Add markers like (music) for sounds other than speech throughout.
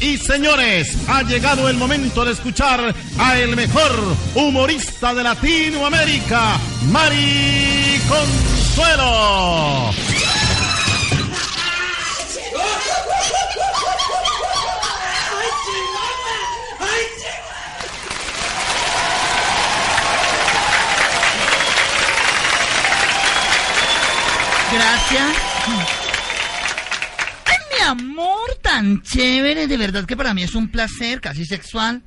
Y señores, ha llegado el momento de escuchar a el mejor humorista de Latinoamérica, Mari Consuelo. Gracias. Amor, tan chévere. De verdad que para mí es un placer, casi sexual,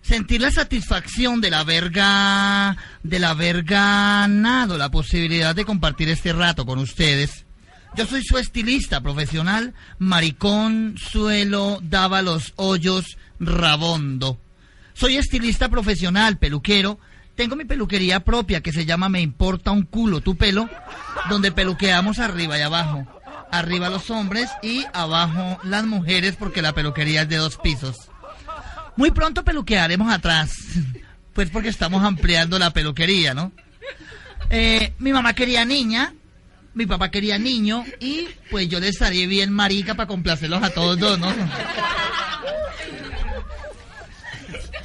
sentir la satisfacción de la verga, de la ganado la posibilidad de compartir este rato con ustedes. Yo soy su estilista profesional, Maricón Suelo Daba los Hoyos Rabondo. Soy estilista profesional, peluquero. Tengo mi peluquería propia que se llama Me Importa un culo tu pelo, donde peluqueamos arriba y abajo. Arriba los hombres y abajo las mujeres porque la peluquería es de dos pisos. Muy pronto peluquearemos atrás, (laughs) pues porque estamos ampliando la peluquería, ¿no? Eh, mi mamá quería niña, mi papá quería niño y pues yo les estaría bien marica para complacerlos a todos dos, ¿no?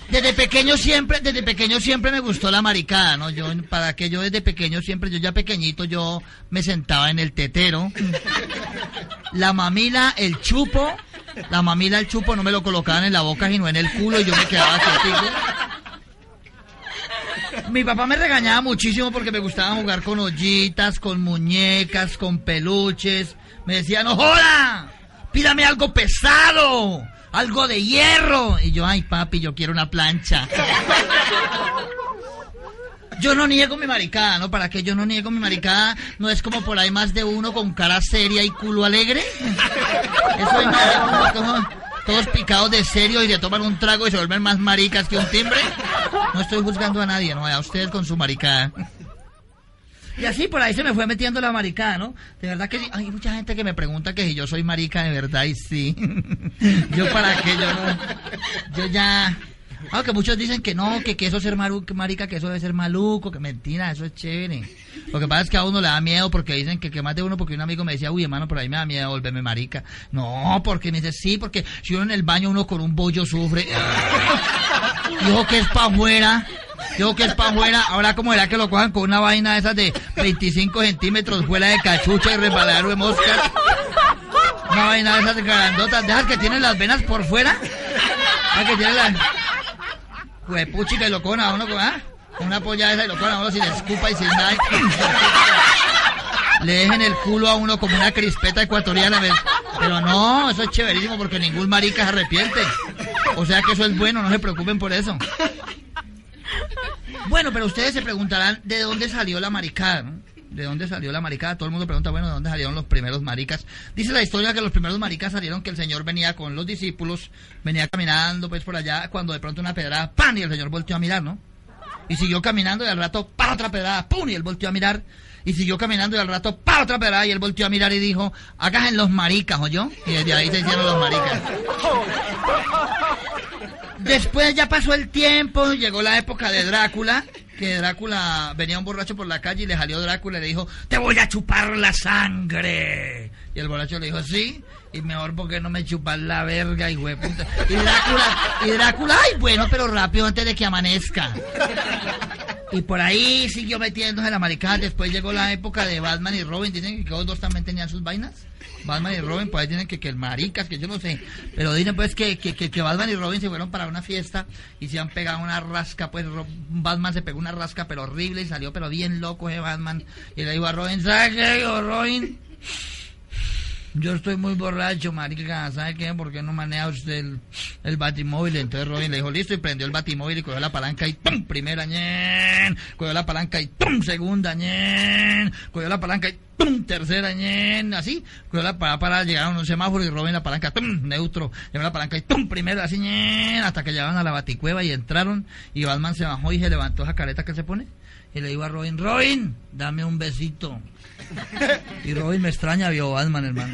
Desde pequeño siempre, desde pequeño siempre me gustó la maricada, ¿no? Yo, para que yo desde pequeño siempre, yo ya pequeñito, yo me sentaba en el tetero. La mamila, el chupo, la mamila, el chupo no me lo colocaban en la boca, sino en el culo y yo me quedaba quietico. Mi papá me regañaba muchísimo porque me gustaba jugar con ollitas, con muñecas, con peluches. Me decía, no joda, pídame algo pesado algo de hierro. Y yo, ay papi, yo quiero una plancha. Yo no niego mi maricada, ¿no? ¿Para qué yo no niego mi maricada? ¿No es como por ahí más de uno con cara seria y culo alegre? Eso es más como todos picados de serio y de tomar un trago y se vuelven más maricas que un timbre. No estoy juzgando a nadie, ¿no? A ustedes con su maricada. Y así por ahí se me fue metiendo la maricada, ¿no? De verdad que hay mucha gente que me pregunta que si yo soy marica de verdad y sí. (laughs) yo para qué, yo no. Yo ya. Aunque muchos dicen que no, que, que eso es ser marica, que eso debe ser maluco, que mentira, eso es chévere. Lo que pasa es que a uno le da miedo porque dicen que, que más de uno, porque un amigo me decía, uy, hermano, por ahí me da miedo volverme marica. No, porque me dice, sí, porque si uno en el baño uno con un bollo sufre. (laughs) Dijo que es para afuera. Digo que es para afuera, ahora como era que lo cojan con una vaina de esas de 25 centímetros fuera de cachucha y resbaladero de moscas. Una vaina de esas de grandotas, dejas que tienen las venas por fuera. Dejas que tienen las... Huepuchica y lo cojan a uno ¿ah? una polla esa y lo cojan a uno sin escupa y sin nada. Le dejen el culo a uno como una crispeta ecuatoriana. Pero no, eso es chéverísimo porque ningún marica se arrepiente. O sea que eso es bueno, no se preocupen por eso. Bueno, pero ustedes se preguntarán de dónde salió la maricada. ¿De dónde salió la maricada? Todo el mundo pregunta, bueno, ¿de dónde salieron los primeros maricas? Dice la historia que los primeros maricas salieron que el Señor venía con los discípulos, venía caminando pues por allá, cuando de pronto una pedrada, ¡pam! y el Señor volteó a mirar, ¿no? Y siguió caminando y al rato, ¡pa! otra pedrada, ¡pum! y él volteó a mirar. Y siguió caminando y al rato, ¡pa! otra pedrada y él volteó a mirar y dijo, en los maricas, yo Y desde ahí se hicieron los maricas. (laughs) Después ya pasó el tiempo, llegó la época de Drácula, que Drácula venía un borracho por la calle y le salió Drácula y le dijo, te voy a chupar la sangre. Y el borracho le dijo, sí, y mejor porque no me chupas la verga, y puta. Y Drácula, y Drácula, ay, bueno, pero rápido antes de que amanezca. Y por ahí siguió metiéndose la maricada. Después llegó la época de Batman y Robin. Dicen que los dos también tenían sus vainas. Batman y Robin, pues tienen que, que el maricas, que yo no sé. Pero dicen pues que, que, que, Batman y Robin se fueron para una fiesta y se han pegado una rasca, pues Batman se pegó una rasca pero horrible y salió pero bien loco ese Batman. Y le dijo a Robin, ¿sabes qué digo, Robin? Yo estoy muy borracho, marica, ¿sabe qué? ¿Por qué no maneja usted el, el batimóvil? Entonces Robin le dijo, listo, y prendió el batimóvil y cogió la palanca y ¡pum! Primera, ñen. Cogió la palanca y ¡pum! Segunda, ñen. Cogió la palanca y ¡pum! Tercera, ñen. Así. Cogió la palanca para llegar a un semáforo y Robin la palanca, ¡pum! Neutro. Llevó la palanca y ¡pum! Primera, así, ñen. Hasta que llegaron a la baticueva y entraron y Batman se bajó y se levantó esa careta que se pone. Y le dijo a Robin, Robin, dame un besito. Y Robin me extraña, vio Batman, hermano.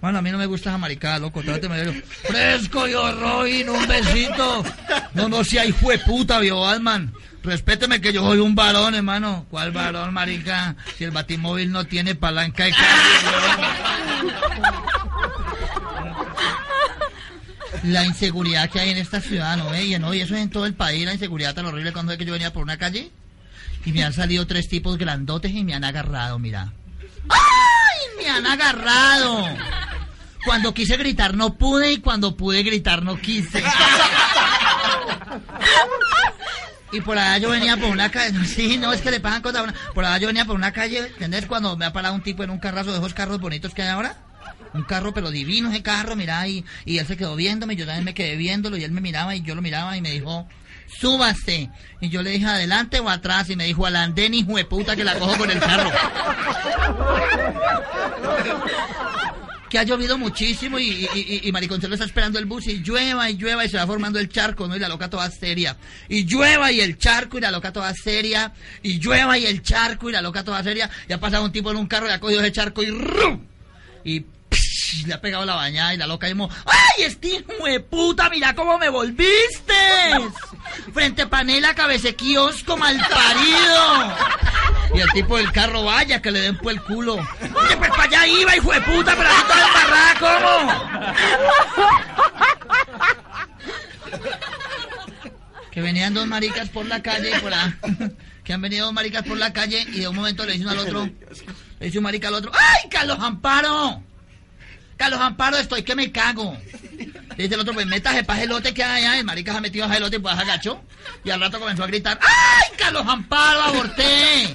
Bueno, a mí no me gusta esa maricada, loco. Tráteme de Fresco, yo, Robin, un besito. No, no, si hay puta, vio Batman. Respéteme que yo soy un varón, hermano. ¿Cuál varón, marica? Si el batimóvil no tiene palanca de cambio, La inseguridad que hay en esta ciudad, ¿no? No, y eso es en todo el país, la inseguridad tan horrible cuando es que yo venía por una calle y me han salido tres tipos grandotes y me han agarrado, mira. ¡Ay! Me han agarrado. Cuando quise gritar no pude y cuando pude gritar no quise. Y por allá yo venía por una calle, sí, no es que le pagan cosas, por allá yo venía por una calle, ¿entendés? Cuando me ha parado un tipo en un carrazo de esos carros bonitos que hay ahora. Un carro pero divino ese carro, mira, y, y él se quedó viéndome, yo también me quedé viéndolo y él me miraba y yo lo miraba y me dijo, súbase. Y yo le dije, adelante o atrás. Y me dijo, al andén, hijo de puta, que la cojo con el carro. (laughs) que ha llovido muchísimo y, y, y, Mariconcelo está esperando el bus y llueva y llueva y se va formando el charco, ¿no? Y la loca toda seria. Y llueva y el charco y la loca toda seria. Y llueva y el charco y la loca toda seria. Y ha pasado un tipo en un carro y ha cogido ese charco y ¡rum! Y le ha pegado la bañada y la loca dijo, ¡ay, este puta, mira cómo me volviste! Frente panela, cabece kiosco, mal parido. Y el tipo del carro, vaya, que le den por el culo. Oye, pues para allá iba, hijo de puta, pero así toda embarrada, ¿cómo? Que venían dos maricas por la calle y por la... Que han venido dos maricas por la calle y de un momento le dice uno al otro... Le dice un marica al otro, ¡ay, Carlos Amparo! Carlos Amparo, estoy que me cago. Dice el otro, pues métase para elote que hay. El marica se ha metido a elote y pues agachó. Y al rato comenzó a gritar, ¡ay, Carlos Amparo, aborté!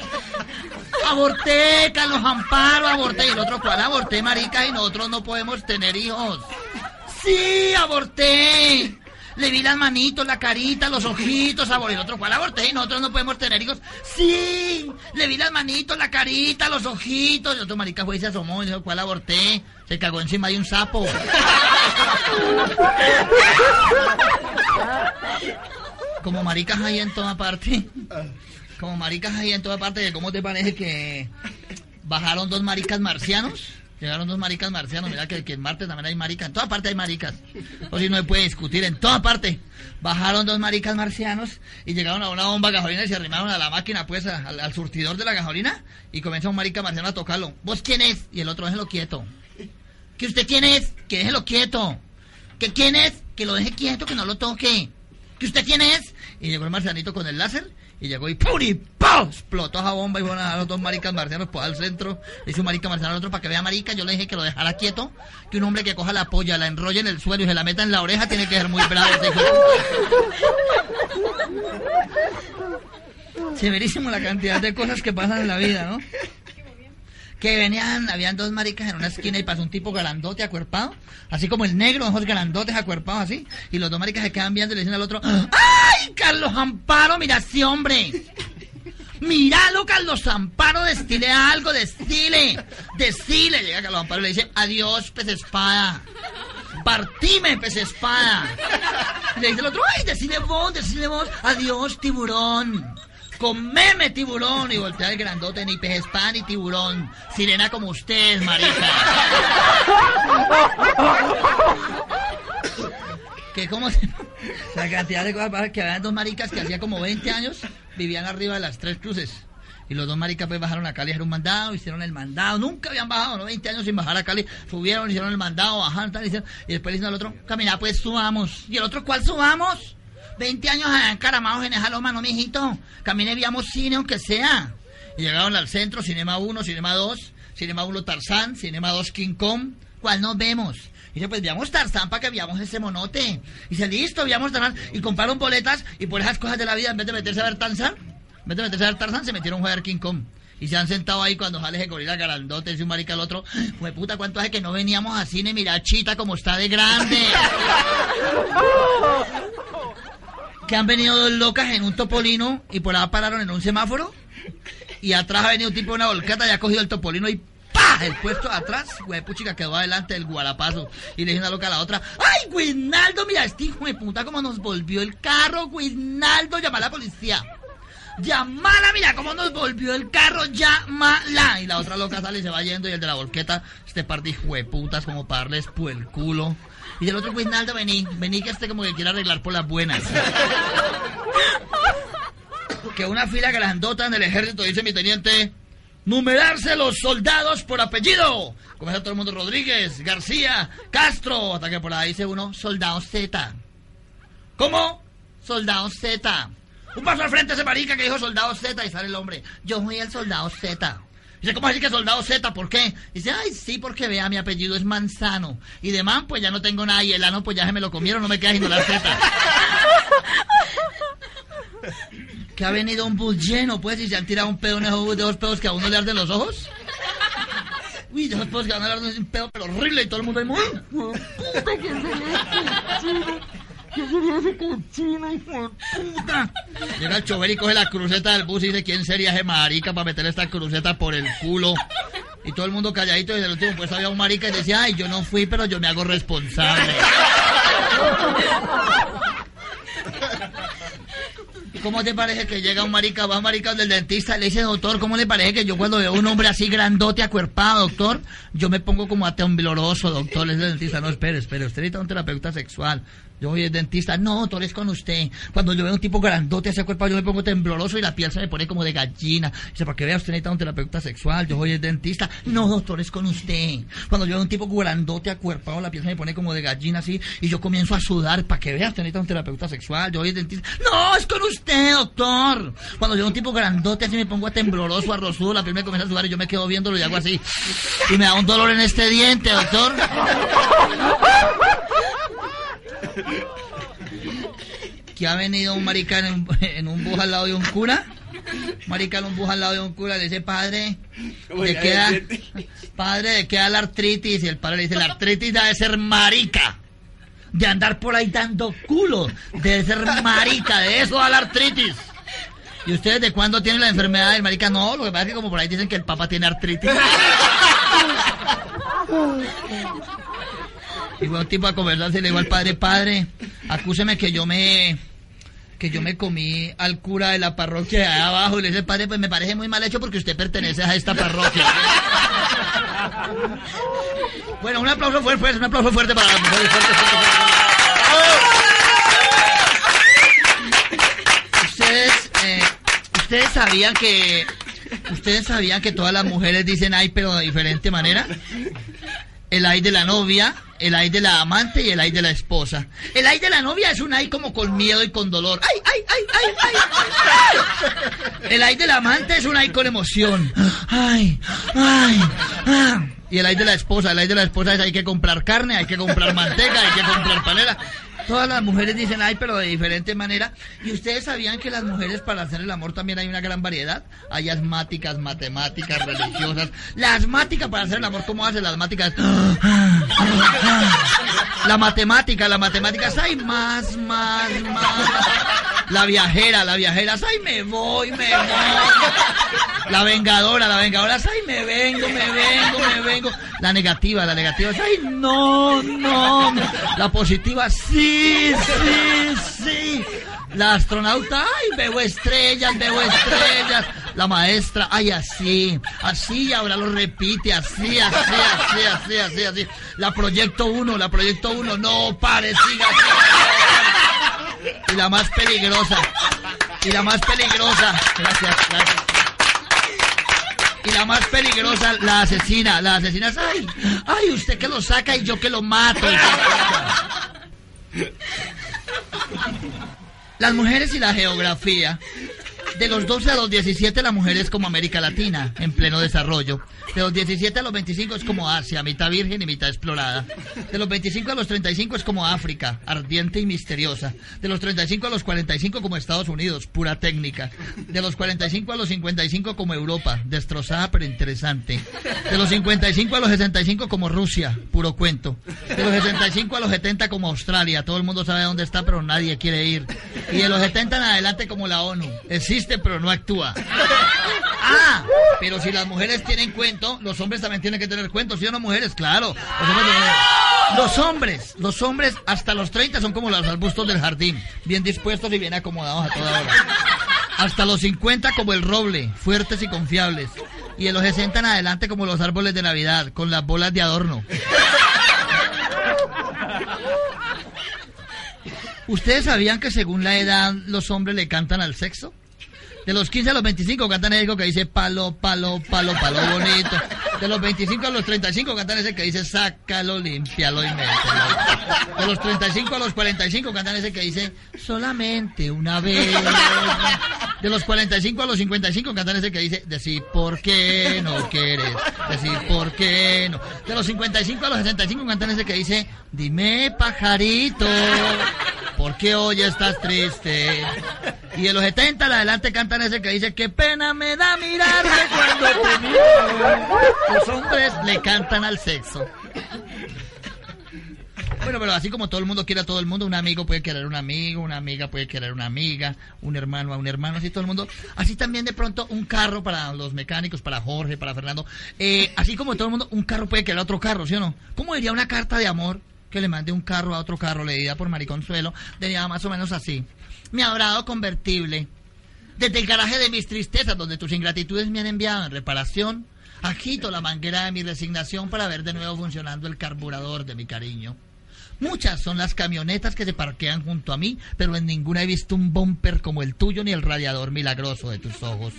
Aborté, Carlos Amparo, aborté. Y el otro, ¿cuál aborté, marica? Y nosotros no podemos tener hijos. Sí, aborté. Le vi las manitos, la carita, los ojitos, sabor. El otro, ¿cuál aborté? Y nosotros no podemos tener hijos. Sí, le vi las manitos, la carita, los ojitos. El otro marica fue y se asomó y dijo, ¿cuál aborté? Se cagó encima de un sapo. Como maricas hay en toda parte. Como maricas hay en toda parte. ¿Cómo te parece que bajaron dos maricas marcianos? Llegaron dos maricas marcianos, mira que, que en Marte también hay maricas, en toda parte hay maricas. O si no se puede discutir, en toda parte. Bajaron dos maricas marcianos y llegaron a una bomba de gasolina y se arrimaron a la máquina, pues, al, surtidor de la gasolina y comenzó un marica marciano a tocarlo. ¿Vos quién es? Y el otro, déjelo quieto. ¿Que usted quién es? Que déjelo quieto. ¿Que quién es? Que lo deje quieto, que no lo toque. ¿Que usted quién es? Y llegó el marcianito con el láser y llegó y ¡puri! ¡pau! Explotó esa bomba y fueron a los dos maricas marcianos pues, al centro. Le hizo un marica marciano al otro para que vea marica. Yo le dije que lo dejara quieto. Que un hombre que coja la polla, la enrolle en el suelo y se la meta en la oreja tiene que ser muy bravo. (laughs) Severísimo la cantidad de cosas que pasan en la vida, ¿no? Que venían, habían dos maricas en una esquina y pasó un tipo grandote acuerpado, así como el negro, ojos grandotes acuerpados así, y los dos maricas se quedan viendo y le dicen al otro, ¡ay, Carlos Amparo, mira sí, hombre! Míralo, Carlos Amparo, destile algo, destile, destile. Llega Carlos Amparo y le dice, adiós, pez espada. Partime, pez espada. le dice el otro, ay, decile vos, decile vos, adiós, tiburón meme tiburón. Y voltea el grandote, ni pez pan ni tiburón. Sirena como usted, marica. que como se... La cantidad de cosas que habían dos maricas que hacía como 20 años vivían arriba de las tres cruces. Y los dos maricas pues bajaron a Cali hacer un mandado, hicieron el mandado, nunca habían bajado, ¿no? 20 años sin bajar a Cali, subieron, hicieron el mandado, bajaron, tal, hicieron, y después le dicen al otro, camina pues subamos. Y el otro, ¿cuál subamos? 20 años encaramados en esa loma, no, mijito. Camine, veamos cine, aunque sea. Y llegaron al centro, Cinema 1, Cinema 2, Cinema 1 Tarzán, Cinema 2 King Kong. ¿Cuál nos vemos? Y dice, pues veamos Tarzán para que veamos ese monote. Y dice, listo, veamos Tarzán. Y compraron boletas y por esas cosas de la vida, en vez de meterse a ver Tarzán, en vez de meterse a ver Tarzán, se metieron a jugar King Kong. Y se han sentado ahí cuando sale ese gorila grandote, dice un marica al otro, Jue puta, ¿cuánto hace que no veníamos a cine? Mira, chita, como está de grande. (laughs) que han venido dos locas en un topolino y por ahí pararon en un semáforo. Y atrás ha venido un tipo de una volcata y ha cogido el topolino y ¡pah! El puesto atrás, güey, puchica, quedó adelante del guarapazo. Y le dice una loca a la otra, ¡ay, Guinaldo, mira, este hijo de puta cómo nos volvió el carro, Guinaldo, llama a la policía. Llamala, mira cómo nos volvió el carro, llámala. Y la otra loca sale y se va yendo y el de la volqueta, este par de putas como para darles por el culo. Y el otro, Guinaldo, vení, vení que este como que quiere arreglar por las buenas. que una fila grandota en el ejército, dice mi teniente, numerarse los soldados por apellido. Comienza todo el mundo Rodríguez, García, Castro, hasta que por ahí dice uno, soldado Z. ¿Cómo? Soldado Z. Un paso al frente ese marica que dijo soldado Z y sale el hombre. Yo soy el soldado Z. Dice, ¿cómo así que soldado Z? ¿Por qué? Dice, ay, sí, porque vea, mi apellido es Manzano. Y de man, pues ya no tengo nada. Y el ano, pues ya se me lo comieron, no me queda sino la Z. (laughs) que ha venido un bus lleno, pues, y se han tirado un pedo en esos de dos pedos que a uno le arden los ojos. Uy, de esos pedos que a uno le arden un pedo, pero horrible, y todo el mundo ahí muy... ¡Puta que se ¿Qué sería ese cochino, hijo de puta? Llega el chofer y coge la cruceta del bus y dice, ¿quién sería ese marica para meter esta cruceta por el culo? Y todo el mundo calladito desde el último pues había un marica y decía, ay, yo no fui, pero yo me hago responsable. ¿Cómo te parece que llega un marica, va un marica del dentista y le dice, doctor, ¿cómo le parece que yo cuando veo un hombre así grandote, acuerpado, doctor, yo me pongo como atembloroso, doctor? Le el dentista, no, espere, espere, usted necesita un terapeuta sexual. Yo voy al dentista, no, doctor, es con usted. Cuando yo veo un tipo grandote, ese cuerpo, yo me pongo tembloroso y la piel me pone como de gallina. Dice, para que vea, usted necesita un terapeuta sexual. Yo voy al dentista, no, doctor, es con usted. Cuando yo veo un tipo grandote, acuerpado, la piel me pone como de gallina así y yo comienzo a sudar. Para que vea, usted necesita un terapeuta sexual. Yo voy al dentista, no, es con usted, doctor. Cuando yo veo un tipo grandote, así me pongo a tembloroso, arrozudo, la piel me comienza a sudar y yo me quedo viéndolo y hago así. Y me da un dolor en este diente, doctor. Que ha venido un marica en un, bus al lado de un cura. Marica en un bus al lado de un cura le dice, padre, ¿de qué da, padre, ¿de qué da la artritis? Y el padre le dice, la artritis debe ser marica. De andar por ahí dando culo. Debe ser marica, de eso da la artritis. ¿Y ustedes de cuándo tienen la enfermedad del marica? No, lo que pasa es que como por ahí dicen que el papá tiene artritis. (laughs) Y un tipo a conversarse le digo al padre, padre, acúseme que yo me que yo me comí al cura de la parroquia de ahí abajo y le dice, padre, pues me parece muy mal hecho porque usted pertenece a esta parroquia. bueno, un aplauso fuerte, un aplauso fuerte para las mujeres. Ustedes, eh, ustedes sabían que ustedes sabían que todas las mujeres dicen ay, pero de diferente manera el ay de la novia, el ay de la amante y el ay de la esposa. El ay de la novia es un ay como con miedo y con dolor. ¡Ay, ay, ay, ay, ay! El ay de la amante es un ay con emoción. ¡Ay, ay, ay! Y el ay de la esposa, el ay de la esposa es hay que comprar carne, hay que comprar manteca, hay que comprar panela. Todas las mujeres dicen ay, pero de diferente manera. ¿Y ustedes sabían que las mujeres para hacer el amor también hay una gran variedad? Hay asmáticas, matemáticas, religiosas. La asmática para hacer el amor, ¿cómo hace la asmática? La matemática, la matemática, ay, más, más, más. La viajera, la viajera, ay, me voy, me voy. La vengadora, la vengadora, ay, me vengo, me vengo, me vengo. La negativa, la negativa, ay, no, no. La positiva, sí, sí, sí. La astronauta, ay, veo estrellas, veo estrellas. La maestra, ay, así, así, y ahora lo repite, así, así, así, así, así, así. La proyecto uno, la proyecto uno, no pare, siga, Y la más peligrosa, y la más peligrosa, gracias, gracias. Y la más peligrosa, la asesina, la asesina es, ay, ay, usted que lo saca y yo que lo mato. Las mujeres y la geografía. De los 12 a los 17 la mujer es como América Latina, en pleno desarrollo. De los 17 a los 25 es como Asia, mitad virgen y mitad explorada. De los 25 a los 35 es como África, ardiente y misteriosa. De los 35 a los 45 como Estados Unidos, pura técnica. De los 45 a los 55 como Europa, destrozada pero interesante. De los 55 a los 65 como Rusia, puro cuento. De los 65 a los 70 como Australia, todo el mundo sabe dónde está pero nadie quiere ir. Y de los 70 en adelante como la ONU, existe pero no actúa. (laughs) Ah, pero si las mujeres tienen cuento, los hombres también tienen que tener cuento, ¿sí o no mujeres? Claro. Los hombres, tienen- los hombres, los hombres hasta los 30 son como los arbustos del jardín, bien dispuestos y bien acomodados a toda hora. Hasta los 50 como el roble, fuertes y confiables. Y de los 60 en adelante como los árboles de Navidad, con las bolas de adorno. ¿Ustedes sabían que según la edad los hombres le cantan al sexo? De los 15 a los 25 cantan algo que dice palo, palo, palo, palo bonito. De los 25 a los 35 cantan ese que dice sácalo, límpialo y mételo. De los 35 a los 45 cantan ese que dice solamente una vez. De los 45 a los 55 cantan ese que dice decir por qué no quieres, decir por qué no. De los 55 a los 65 cantan ese que dice dime pajarito, ¿por qué hoy estás triste? Y de los 70 en adelante cantan ese que dice, qué pena me da mirarte (laughs) cuando te miro. Los hombres le cantan al sexo. Bueno, pero así como todo el mundo quiere a todo el mundo, un amigo puede querer a un amigo, una amiga puede querer a una amiga, un hermano a un hermano, así todo el mundo. Así también de pronto un carro para los mecánicos, para Jorge, para Fernando. Eh, así como todo el mundo, un carro puede querer a otro carro, ¿sí o no? ¿Cómo diría una carta de amor que le mande un carro a otro carro, leída por Mariconsuelo? Diría más o menos así. Mi adorado convertible. Desde el garaje de mis tristezas, donde tus ingratitudes me han enviado en reparación, agito la manguera de mi resignación para ver de nuevo funcionando el carburador de mi cariño. Muchas son las camionetas que se parquean junto a mí, pero en ninguna he visto un bumper como el tuyo ni el radiador milagroso de tus ojos.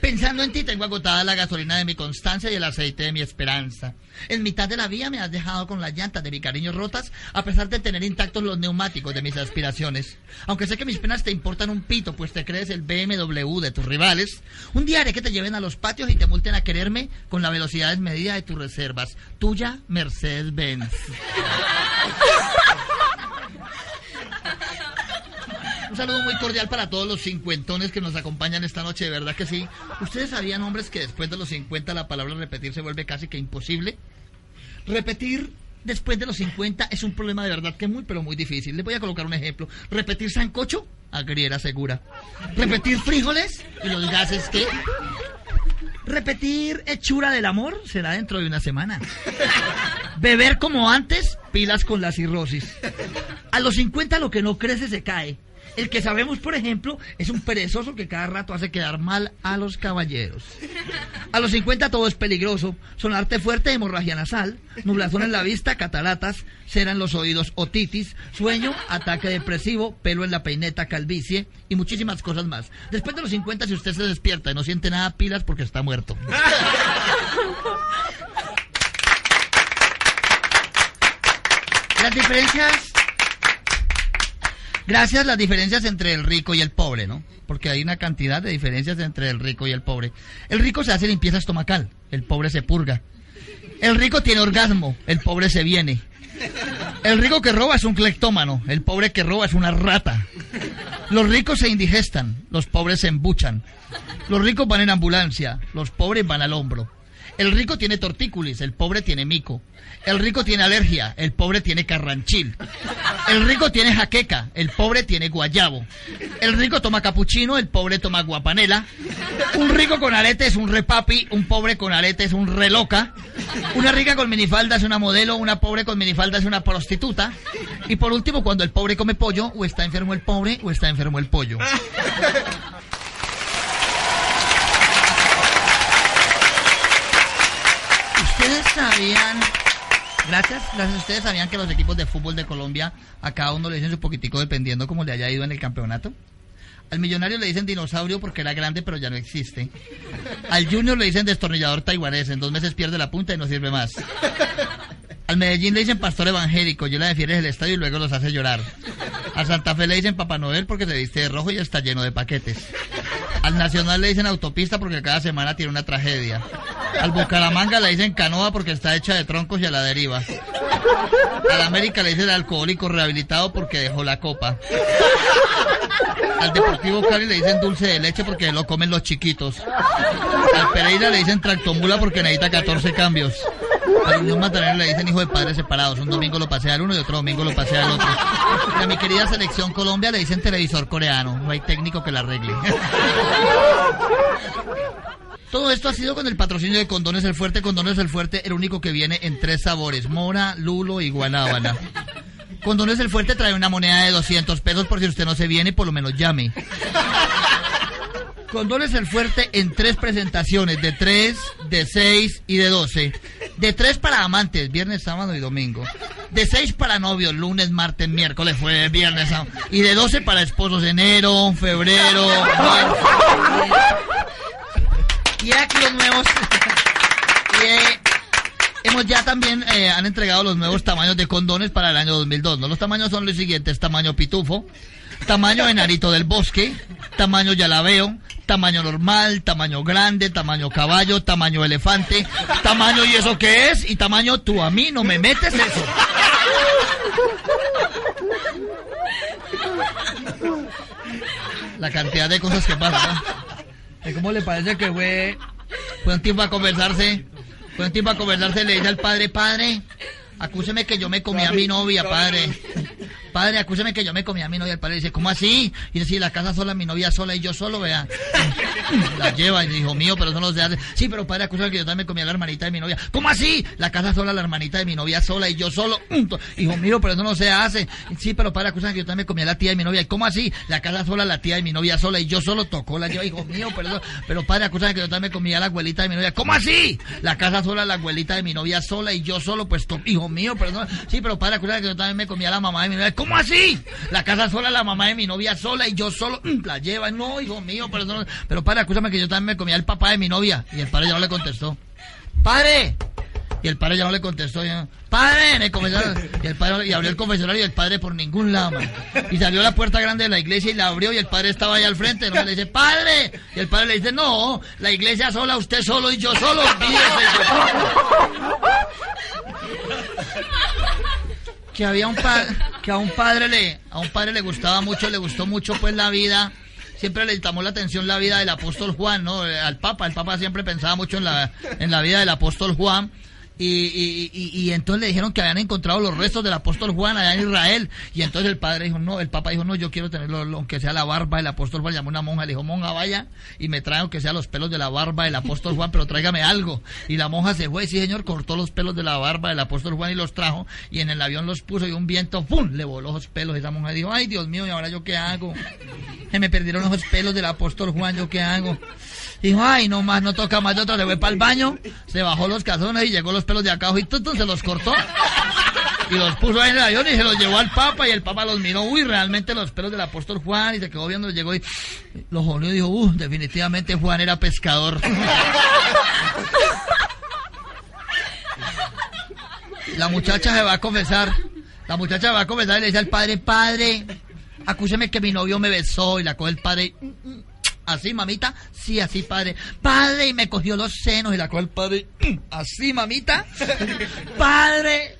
Pensando en ti tengo agotada la gasolina de mi constancia y el aceite de mi esperanza. En mitad de la vía me has dejado con las llantas de mi cariño rotas, a pesar de tener intactos los neumáticos de mis aspiraciones. Aunque sé que mis penas te importan un pito, pues te crees el BMW de tus rivales, un día haré que te lleven a los patios y te multen a quererme con la velocidad desmedida de tus reservas. Tuya, Mercedes-Benz. Un saludo muy cordial para todos los cincuentones que nos acompañan esta noche, de verdad que sí. ¿Ustedes sabían, hombres, que después de los 50 la palabra repetir se vuelve casi que imposible? Repetir después de los 50 es un problema de verdad que muy, pero muy difícil. Les voy a colocar un ejemplo. Repetir sancocho, agriera segura. Repetir frijoles y los gases que... Repetir hechura del amor será dentro de una semana. Beber como antes, pilas con la cirrosis. A los 50 lo que no crece se cae. El que sabemos, por ejemplo, es un perezoso que cada rato hace quedar mal a los caballeros. A los 50 todo es peligroso. Sonarte fuerte, hemorragia nasal, nublazón en la vista, cataratas, cera en los oídos, otitis, sueño, ataque depresivo, pelo en la peineta, calvicie y muchísimas cosas más. Después de los 50, si usted se despierta y no siente nada, pilas porque está muerto. (laughs) Las diferencias Gracias las diferencias entre el rico y el pobre, ¿no? Porque hay una cantidad de diferencias entre el rico y el pobre. El rico se hace limpieza estomacal, el pobre se purga. El rico tiene orgasmo, el pobre se viene. El rico que roba es un cleptómano, el pobre que roba es una rata. Los ricos se indigestan, los pobres se embuchan. Los ricos van en ambulancia, los pobres van al hombro. El rico tiene tortícolis, el pobre tiene mico. El rico tiene alergia, el pobre tiene carranchil. El rico tiene jaqueca, el pobre tiene guayabo. El rico toma capuchino, el pobre toma guapanela. Un rico con arete es un repapi, un pobre con arete es un reloca. Una rica con minifalda es una modelo, una pobre con minifalda es una prostituta. Y por último, cuando el pobre come pollo, o está enfermo el pobre o está enfermo el pollo. Ustedes gracias, gracias, ustedes sabían que los equipos de fútbol de Colombia a cada uno le dicen su poquitico dependiendo como le haya ido en el campeonato. Al millonario le dicen dinosaurio porque era grande pero ya no existe. Al junior le dicen destornillador taiwanés, en dos meses pierde la punta y no sirve más. Al Medellín le dicen pastor evangélico, yo la defiende el estadio y luego los hace llorar. A Santa Fe le dicen Papá Noel porque se viste de rojo y está lleno de paquetes. Al Nacional le dicen autopista porque cada semana tiene una tragedia. Al Bucaramanga le dicen canoa porque está hecha de troncos y a la deriva. Al América le dicen alcohólico rehabilitado porque dejó la copa. Al Deportivo Cali le dicen dulce de leche porque lo comen los chiquitos. Al Pereira le dicen tractomula porque necesita 14 cambios. Al Unión Magdalena le dicen hijo de padres separados. Un domingo lo pasea al uno y otro domingo lo pasea al otro. Y a mi querida selección Colombia le dicen televisor coreano. No hay técnico que la arregle. Todo esto ha sido con el patrocinio de Condones el Fuerte. Condones el Fuerte, el único que viene en tres sabores: mora, lulo y guanábana. Condones el Fuerte trae una moneda de 200 pesos por si usted no se viene, por lo menos llame. Condones el Fuerte en tres presentaciones, de 3, de 6 y de 12. De 3 para amantes, viernes, sábado y domingo. De 6 para novios, lunes, martes, miércoles, jueves, viernes, sábado. Y de 12 para esposos, enero, febrero. Y aquí los nuevos. (laughs) Eh, hemos ya también eh, han entregado los nuevos tamaños de condones para el año 2002. ¿no? Los tamaños son los siguientes: tamaño pitufo, tamaño enarito del bosque, tamaño yalabeo, tamaño normal, tamaño grande, tamaño caballo, tamaño elefante, tamaño y eso qué es, y tamaño tú a mí no me metes eso. La cantidad de cosas que pasan. ¿no? ¿Cómo le parece que fue, fue un tiempo a conversarse? Fue un tiempo a conversarse, le dice al padre, padre, acúseme que yo me comí a mi novia, padre. Padre, acúseme que yo me comí a mi novia. El padre dice, ¿cómo así? Y dice, la casa sola, mi novia sola y yo solo, vea. La lleva y dijo, mío, pero eso no se hace. Sí, pero padre, acúseme que yo también me comí a la hermanita de mi novia. ¿Cómo así? La casa sola, la hermanita de mi novia sola y yo solo. Hijo mío, pero eso no se hace. Sí, pero padre, acúseme que yo también me comí a la tía de mi novia. ¿Y cómo así? La casa sola, la tía de mi novia sola y yo solo tocó la lleva. Hijo mío, eso- pero padre, acúseme que yo también me comí a la abuelita de mi novia. ¿Cómo así? La casa sola, la abuelita de mi novia sola y yo solo, pues, hijo mío, pero no. Sí, pero padre, acúseme que yo también me comí a la mamá de mi novia. ¿Cómo así? La casa sola, la mamá de mi novia sola y yo solo mm, la lleva. No, hijo mío, pero no. Pero padre, acúsame que yo también me comí al papá de mi novia. Y el padre ya no le contestó. ¡Padre! Y el padre ya no le contestó. ya, ¡Padre! Confesaron. Y el padre y abrió el confesionario y el padre por ningún lado. man. Y salió la puerta grande de la iglesia y la abrió y el padre estaba ahí al frente. ¿no? Le dice, ¡Padre! Y el padre le dice, no, la iglesia sola, usted solo y yo solo. Olvídese". Que había un pa- que a un padre le a un padre le gustaba mucho, le gustó mucho pues la vida. Siempre le llamó la atención la vida del apóstol Juan, ¿no? Al Papa, el Papa siempre pensaba mucho en la en la vida del apóstol Juan. Y, y, y, y entonces le dijeron que habían encontrado los restos del apóstol Juan allá en Israel. Y entonces el padre dijo, no, el papa dijo, no, yo quiero tenerlo, lo- aunque sea la barba del apóstol Juan. Llamó una monja, le dijo, monja, vaya y me trae aunque sea los pelos de la barba del apóstol Juan, pero tráigame algo. Y la monja se fue, sí señor, cortó los pelos de la barba del apóstol Juan y los trajo. Y en el avión los puso y un viento, ¡pum!, le voló los pelos. Y esa monja dijo, ay, Dios mío, ¿y ahora yo qué hago? Se me perdieron los pelos del apóstol Juan, ¿yo qué hago? Dijo, ay, no más, no toca más de otro, le fue para el baño, se bajó los calzones y llegó los pelos de acá y tutum, se los cortó. Y los puso ahí en el avión y se los llevó al Papa y el Papa los miró, uy, realmente los pelos del apóstol Juan y se quedó viendo, llegó y los olió y dijo, uh, definitivamente Juan era pescador. La muchacha se va a confesar, la muchacha se va a confesar y le dice al padre, padre, acúseme que mi novio me besó y la coge el padre. Así, mamita, sí, así, padre. Padre, y me cogió los senos y la el padre. (clears throat) Así, mamita. (laughs) Padre,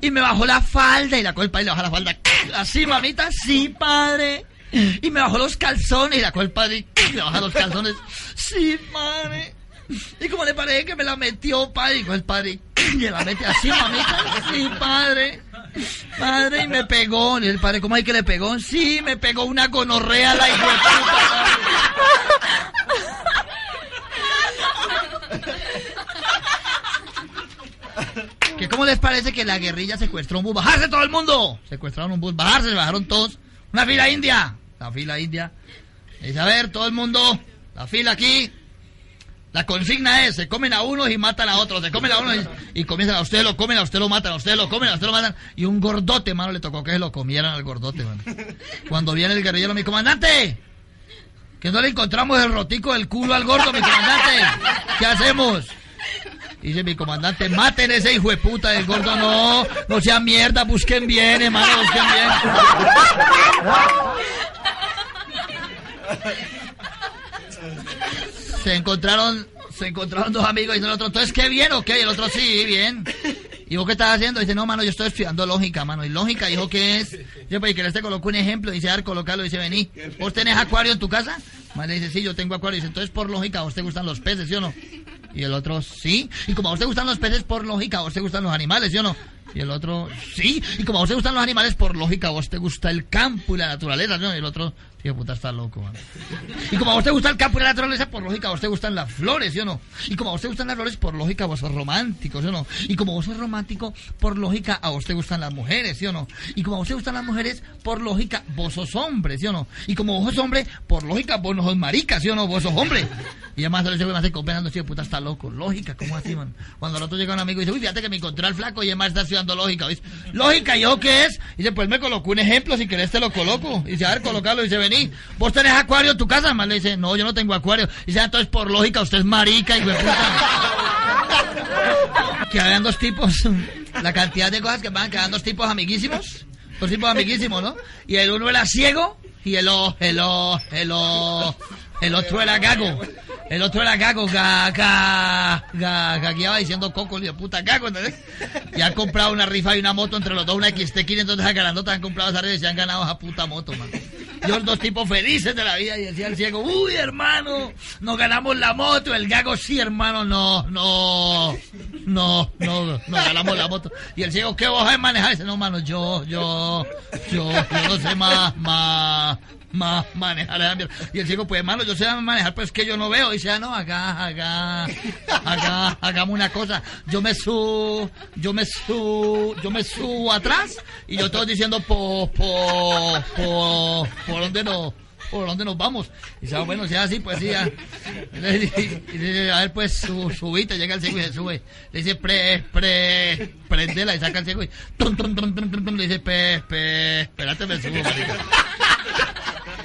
y me bajó la falda y la el padre le baja la falda. (clears throat) Así, mamita, sí, padre. Y me bajó los calzones y la el padre (clears throat) le baja los calzones. Sí, padre. ¿Y cómo le parece que me la metió, padre? Y el padre y la mete así, mamita. Sí, padre. Padre, y me pegó. El padre, ¿cómo hay que le pegó? Sí, me pegó una gonorrea la hija. ¿Que ¿Cómo les parece que la guerrilla secuestró un bus? ¡Bajarse todo el mundo! Secuestraron un bus, bajarse, se bajaron todos. Una fila india. La fila india. Dice, a ver, todo el mundo, la fila aquí. La consigna es, se comen a unos y matan a otros, se comen a unos y, comienzan a usted lo comen, a usted lo matan, a usted lo comen, a usted lo matan. Y un gordote, mano, le tocó que se lo comieran al gordote, mano. Cuando viene el guerrillero, mi comandante, que no le encontramos el rotico del culo al gordo, mi comandante. ¿Qué hacemos? Dice mi comandante, maten ese hijo de puta del gordo, no, no sea mierda, busquen bien, hermano, busquen bien. Se encontraron, se encontraron dos amigos y el otro, entonces, ¿qué bien o qué? Y el otro, sí, bien. ¿Y vos qué estás haciendo? Dice, no, mano, yo estoy estudiando lógica, mano. ¿Y lógica, dijo, qué es? Dice, pues, que te colocó un ejemplo. Dice, ver, colocarlo. Dice, vení. ¿Vos tenés acuario en tu casa? Man, le dice, sí, yo tengo acuario. Dice, entonces, por lógica, ¿a vos te gustan los peces, sí o no? Y el otro, sí. Y como a vos te gustan los peces, por lógica, ¿a vos te gustan los animales, sí o no? Y el otro, sí. Y como a vos te gustan los animales, por lógica, vos te gusta el campo y la naturaleza, ¿no? Y el otro, tío, puta, está loco, man. Y como a vos te gusta el campo y la naturaleza, por lógica, a vos te gustan las flores, ¿sí o no? Y como a vos te gustan las flores, por lógica, vos sos romántico, ¿sí o no? Y como vos sos romántico, por lógica, a vos te gustan las mujeres, ¿sí o no? Y como a vos te gustan las mujeres, por lógica, vos sos hombre, ¿sí o no? Y como vos sos hombre, por lógica, vos no sos marica, ¿sí o no? Vos sos hombre. Y además se le hace copiando, tío, puta, está loco. Lógica, ¿cómo así, man? Cuando el otro llega un amigo y dice, uy, fíjate que me encontré al flaco y además está estudiando lógica, ¿ves? Lógica, ¿yo qué es? Y dice, pues me colocó un ejemplo, si querés te lo coloco. Y dice, a ver, colocarlo. Y dice, vení, ¿vos tenés acuario en tu casa? Más le dice, no, yo no tengo acuario. Y dice, ah, entonces por lógica, usted es marica y puta. que habían dos tipos, (laughs) la cantidad de cosas que van, que habían dos tipos amiguísimos. Dos tipos amiguísimos, ¿no? Y el uno era ciego y el, o, el, o, el, o, el otro era gago. El otro era gago, ga, ga, ga, gagueaba diciendo coco, de puta gago, ¿entendés? Y han comprado una rifa y una moto entre los dos, una XT500, entonces grandota han comprado esa rifa y se han ganado esa puta moto, man. Y los dos tipos felices de la vida y decía el ciego, uy, hermano, nos ganamos la moto. El gago, sí, hermano, no, no, no, no, no ganamos la moto. Y el ciego, ¿qué vos sabes manejar? Dice, no, mano, yo, yo, yo, yo no sé más, más, más manejar mierda. Y el ciego, pues hermano, yo sé manejar, pues que yo no veo. Y dice, ah, no, acá, acá, acá, hagamos una cosa. Yo me subo, yo me subo, yo me subo atrás y yo estoy diciendo por, por, por, por dónde no ¿por dónde nos vamos? Y dice, ah, bueno, si es así, pues sí, ya. Y dice, a ver, pues, su, subite, llega el ciego y se sube. Le dice, pre, pre, prendela, y saca el ciego y, le dice, pe, pe, espérate, me subo, marica.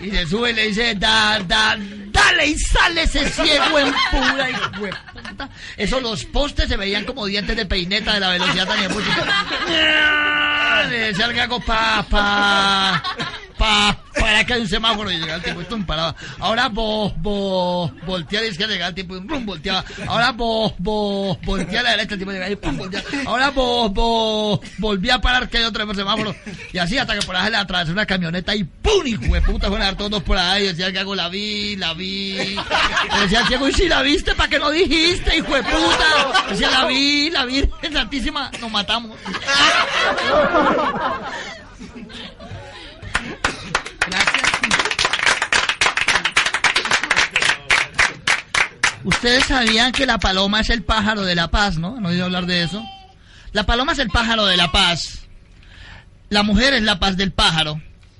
Y se sube y le dice, da, da, dale y sale ese ciego en pura y puta. Eso los postes se veían como dientes de peineta de la velocidad tan (laughs) Le decía al gago, pa, pa, pa, para que hay un semáforo y llega el tipo, esto un parado. Ahora vos, vos, voltea a la izquierda, llega el tipo, pum, volteaba. Ahora vos, vos, voltea a la derecha, el tipo llega y pum, volteaba. Ahora vos, vos, volví a parar que hay otro semáforo. Y así hasta que por ahí le atravesó una camioneta y pum, hijo de puta, fueron a dar todos por ahí. Decía que hago, la vi, la vi. Decía el y si la viste, ¿para qué no dijiste, hijo de puta? Decía, la vi, la vi, santísima, nos matamos. Ustedes sabían que la paloma es el pájaro de la paz, ¿no? ¿No he oído hablar de eso? La paloma es el pájaro de la paz. La mujer es la paz del pájaro.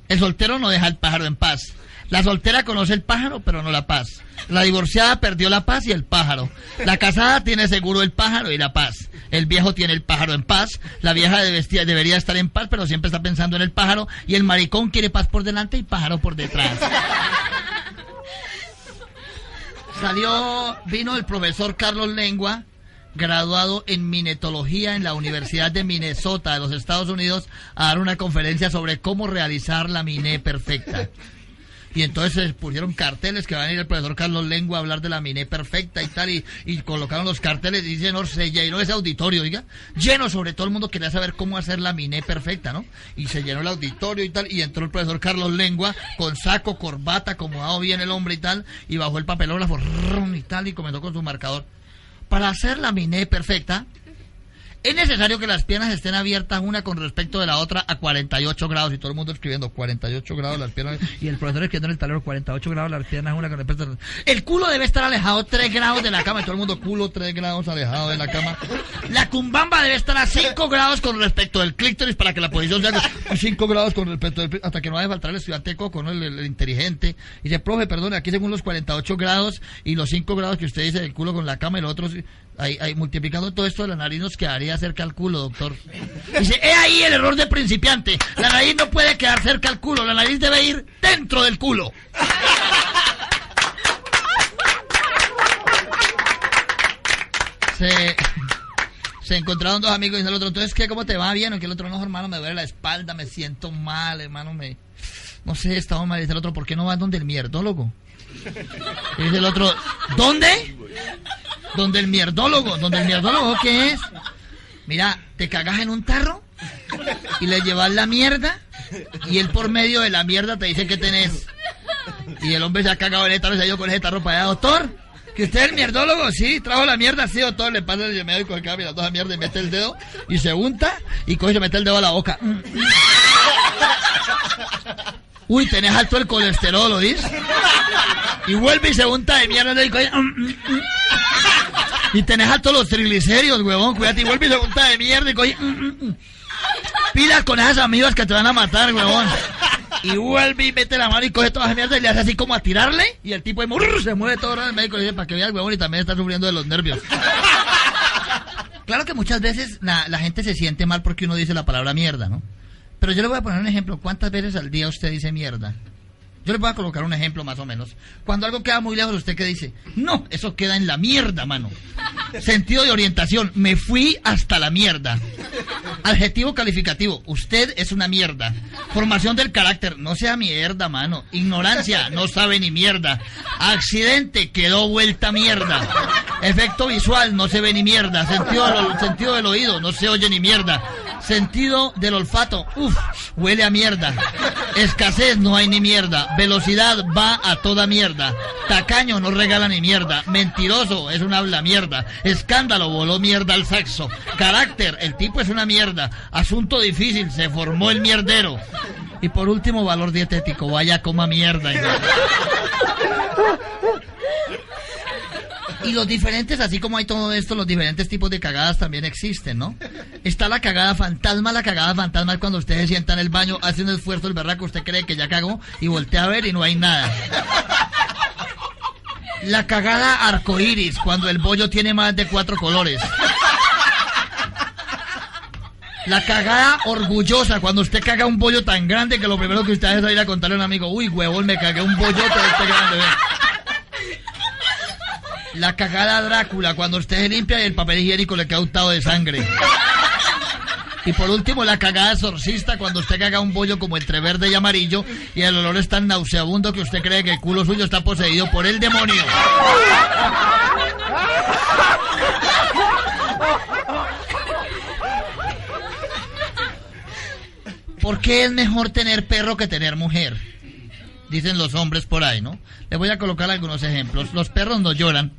El soltero no deja el pájaro en paz. La soltera conoce el pájaro, pero no la paz. La divorciada perdió la paz y el pájaro. La casada tiene seguro el pájaro y la paz. El viejo tiene el pájaro en paz. La vieja debería estar en paz, pero siempre está pensando en el pájaro. Y el maricón quiere paz por delante y pájaro por detrás. Salió, vino el profesor Carlos Lengua, graduado en minetología en la Universidad de Minnesota de los Estados Unidos, a dar una conferencia sobre cómo realizar la miné perfecta. Y entonces pusieron carteles que van a ir el profesor Carlos Lengua a hablar de la miné perfecta y tal, y, y colocaron los carteles y no se llenó ese auditorio, oiga, lleno sobre todo el mundo quería saber cómo hacer la miné perfecta, ¿no? Y se llenó el auditorio y tal, y entró el profesor Carlos Lengua con saco, corbata, acomodado bien el hombre y tal, y bajó el papelógrafo y tal, y comenzó con su marcador. Para hacer la miné perfecta, es necesario que las piernas estén abiertas una con respecto de la otra a 48 grados y todo el mundo escribiendo 48 grados las piernas y el profesor escribiendo en el tablero 48 grados las piernas una con respecto a... El culo debe estar alejado 3 grados de la cama y todo el mundo culo 3 grados alejado de la cama. La cumbamba debe estar a 5 grados con respecto del clítoris para que la posición sea 5 grados con respecto del... hasta que no vaya a faltar el estudiante coco, ¿no? El, inteligente. Y dice, profe, perdone, aquí según los 48 grados y los 5 grados que usted dice del culo con la cama y los otros Ahí, multiplicando todo esto, la nariz nos quedaría cerca al culo, doctor. Dice, he ahí el error de principiante. La nariz no puede quedar cerca al culo, la nariz debe ir dentro del culo. Se, encontraron dos amigos y dice el otro, entonces, ¿qué? ¿Cómo te va? Bien, o que el otro, no, hermano, me duele la espalda, me siento mal, hermano, me No sé, estaba mal. Dice el otro, ¿por qué no vas donde el mierdólogo? Dice el otro, ¿dónde? Donde el mierdólogo. ¿Donde el mierdólogo qué es? Mira, te cagas en un tarro y le llevas la mierda y él por medio de la mierda te dice que tenés. Y el hombre se ha cagado en el tarro y se ha ido con ese tarro para allá, doctor. ¿Que usted es el mierdólogo? Sí, trajo la mierda, sí, doctor. Le pasa el médico el cambio, toda mierda y mete el dedo y se unta y coge y se mete el dedo a la boca. Uy, tenés alto el colesterol, ¿lo dices? Y vuelve y se unta de mierda y coge... Y tenés alto los triglicéridos, huevón, cuídate. Y vuelve y se unta de mierda y coge... Pilas con esas amigas que te van a matar, huevón. Y vuelve y mete la mano y coge todas las mierdas y le hace así como a tirarle. Y el tipo se mueve todo el médico y dice, para que vea el huevón y también está sufriendo de los nervios. Claro que muchas veces la gente se siente mal porque uno dice la palabra mierda, ¿no? Pero yo le voy a poner un ejemplo. ¿Cuántas veces al día usted dice mierda? Yo le voy a colocar un ejemplo más o menos. Cuando algo queda muy lejos, ¿usted qué dice? No, eso queda en la mierda, mano. Sentido de orientación, me fui hasta la mierda. Adjetivo calificativo, usted es una mierda. Formación del carácter, no sea mierda, mano. Ignorancia, no sabe ni mierda. Accidente, quedó vuelta mierda. Efecto visual, no se ve ni mierda. Sentido del oído, no se oye ni mierda. Sentido del olfato, uff, huele a mierda. Escasez, no hay ni mierda. Velocidad, va a toda mierda. Tacaño, no regala ni mierda. Mentiroso, es un habla mierda. Escándalo, voló mierda al sexo. Carácter, el tipo es una mierda. Asunto difícil, se formó el mierdero. Y por último, valor dietético, vaya coma mierda. Los diferentes, así como hay todo esto, los diferentes tipos de cagadas también existen, ¿no? Está la cagada fantasma, la cagada fantasma es cuando usted se sienta en el baño, hace un esfuerzo, el berraco, usted cree que ya cagó y voltea a ver y no hay nada. La cagada arcoíris, cuando el bollo tiene más de cuatro colores. La cagada orgullosa, cuando usted caga un bollo tan grande que lo primero que usted hace es ir a contarle a un amigo, uy, huevón, me cagué un bollote de este grande. La cagada Drácula, cuando usted se limpia y el papel higiénico le queda untado de sangre. Y por último, la cagada exorcista, cuando usted caga un bollo como entre verde y amarillo y el olor es tan nauseabundo que usted cree que el culo suyo está poseído por el demonio. ¿Por qué es mejor tener perro que tener mujer? Dicen los hombres por ahí, ¿no? Les voy a colocar algunos ejemplos. Los perros no lloran.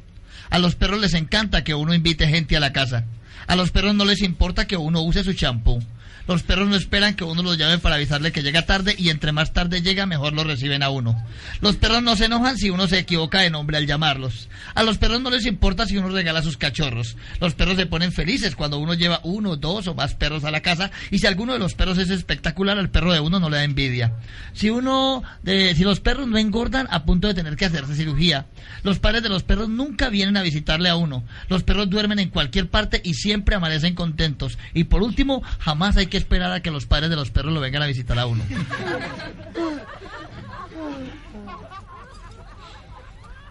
A los perros les encanta que uno invite gente a la casa. A los perros no les importa que uno use su champú. Los perros no esperan que uno los llame para avisarle que llega tarde y entre más tarde llega, mejor lo reciben a uno. Los perros no se enojan si uno se equivoca de nombre al llamarlos. A los perros no les importa si uno regala sus cachorros. Los perros se ponen felices cuando uno lleva uno, dos o más perros a la casa y si alguno de los perros es espectacular, al perro de uno no le da envidia. Si uno, si los perros no engordan a punto de tener que hacerse cirugía, los padres de los perros nunca vienen a visitarle a uno. Los perros duermen en cualquier parte y siempre amanecen contentos. Y por último, jamás hay que esperar a que los padres de los perros lo vengan a visitar a uno.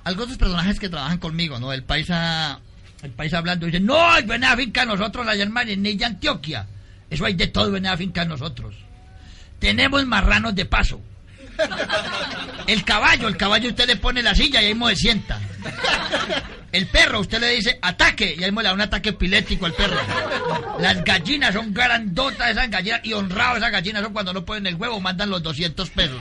Algunos personajes que trabajan conmigo, ¿no? El paisa, el paisa hablando dice, no, hay buena finca nosotros allá en Nilla, Antioquia. Eso hay de todo buena finca nosotros. Tenemos marranos de paso. El caballo, el caballo usted le pone la silla y ahí se sienta. El perro, usted le dice ataque y ahí le da un ataque epiléptico al perro. Las gallinas son grandotas esas gallinas y honradas esas gallinas son cuando no ponen el huevo, mandan los 200 pesos.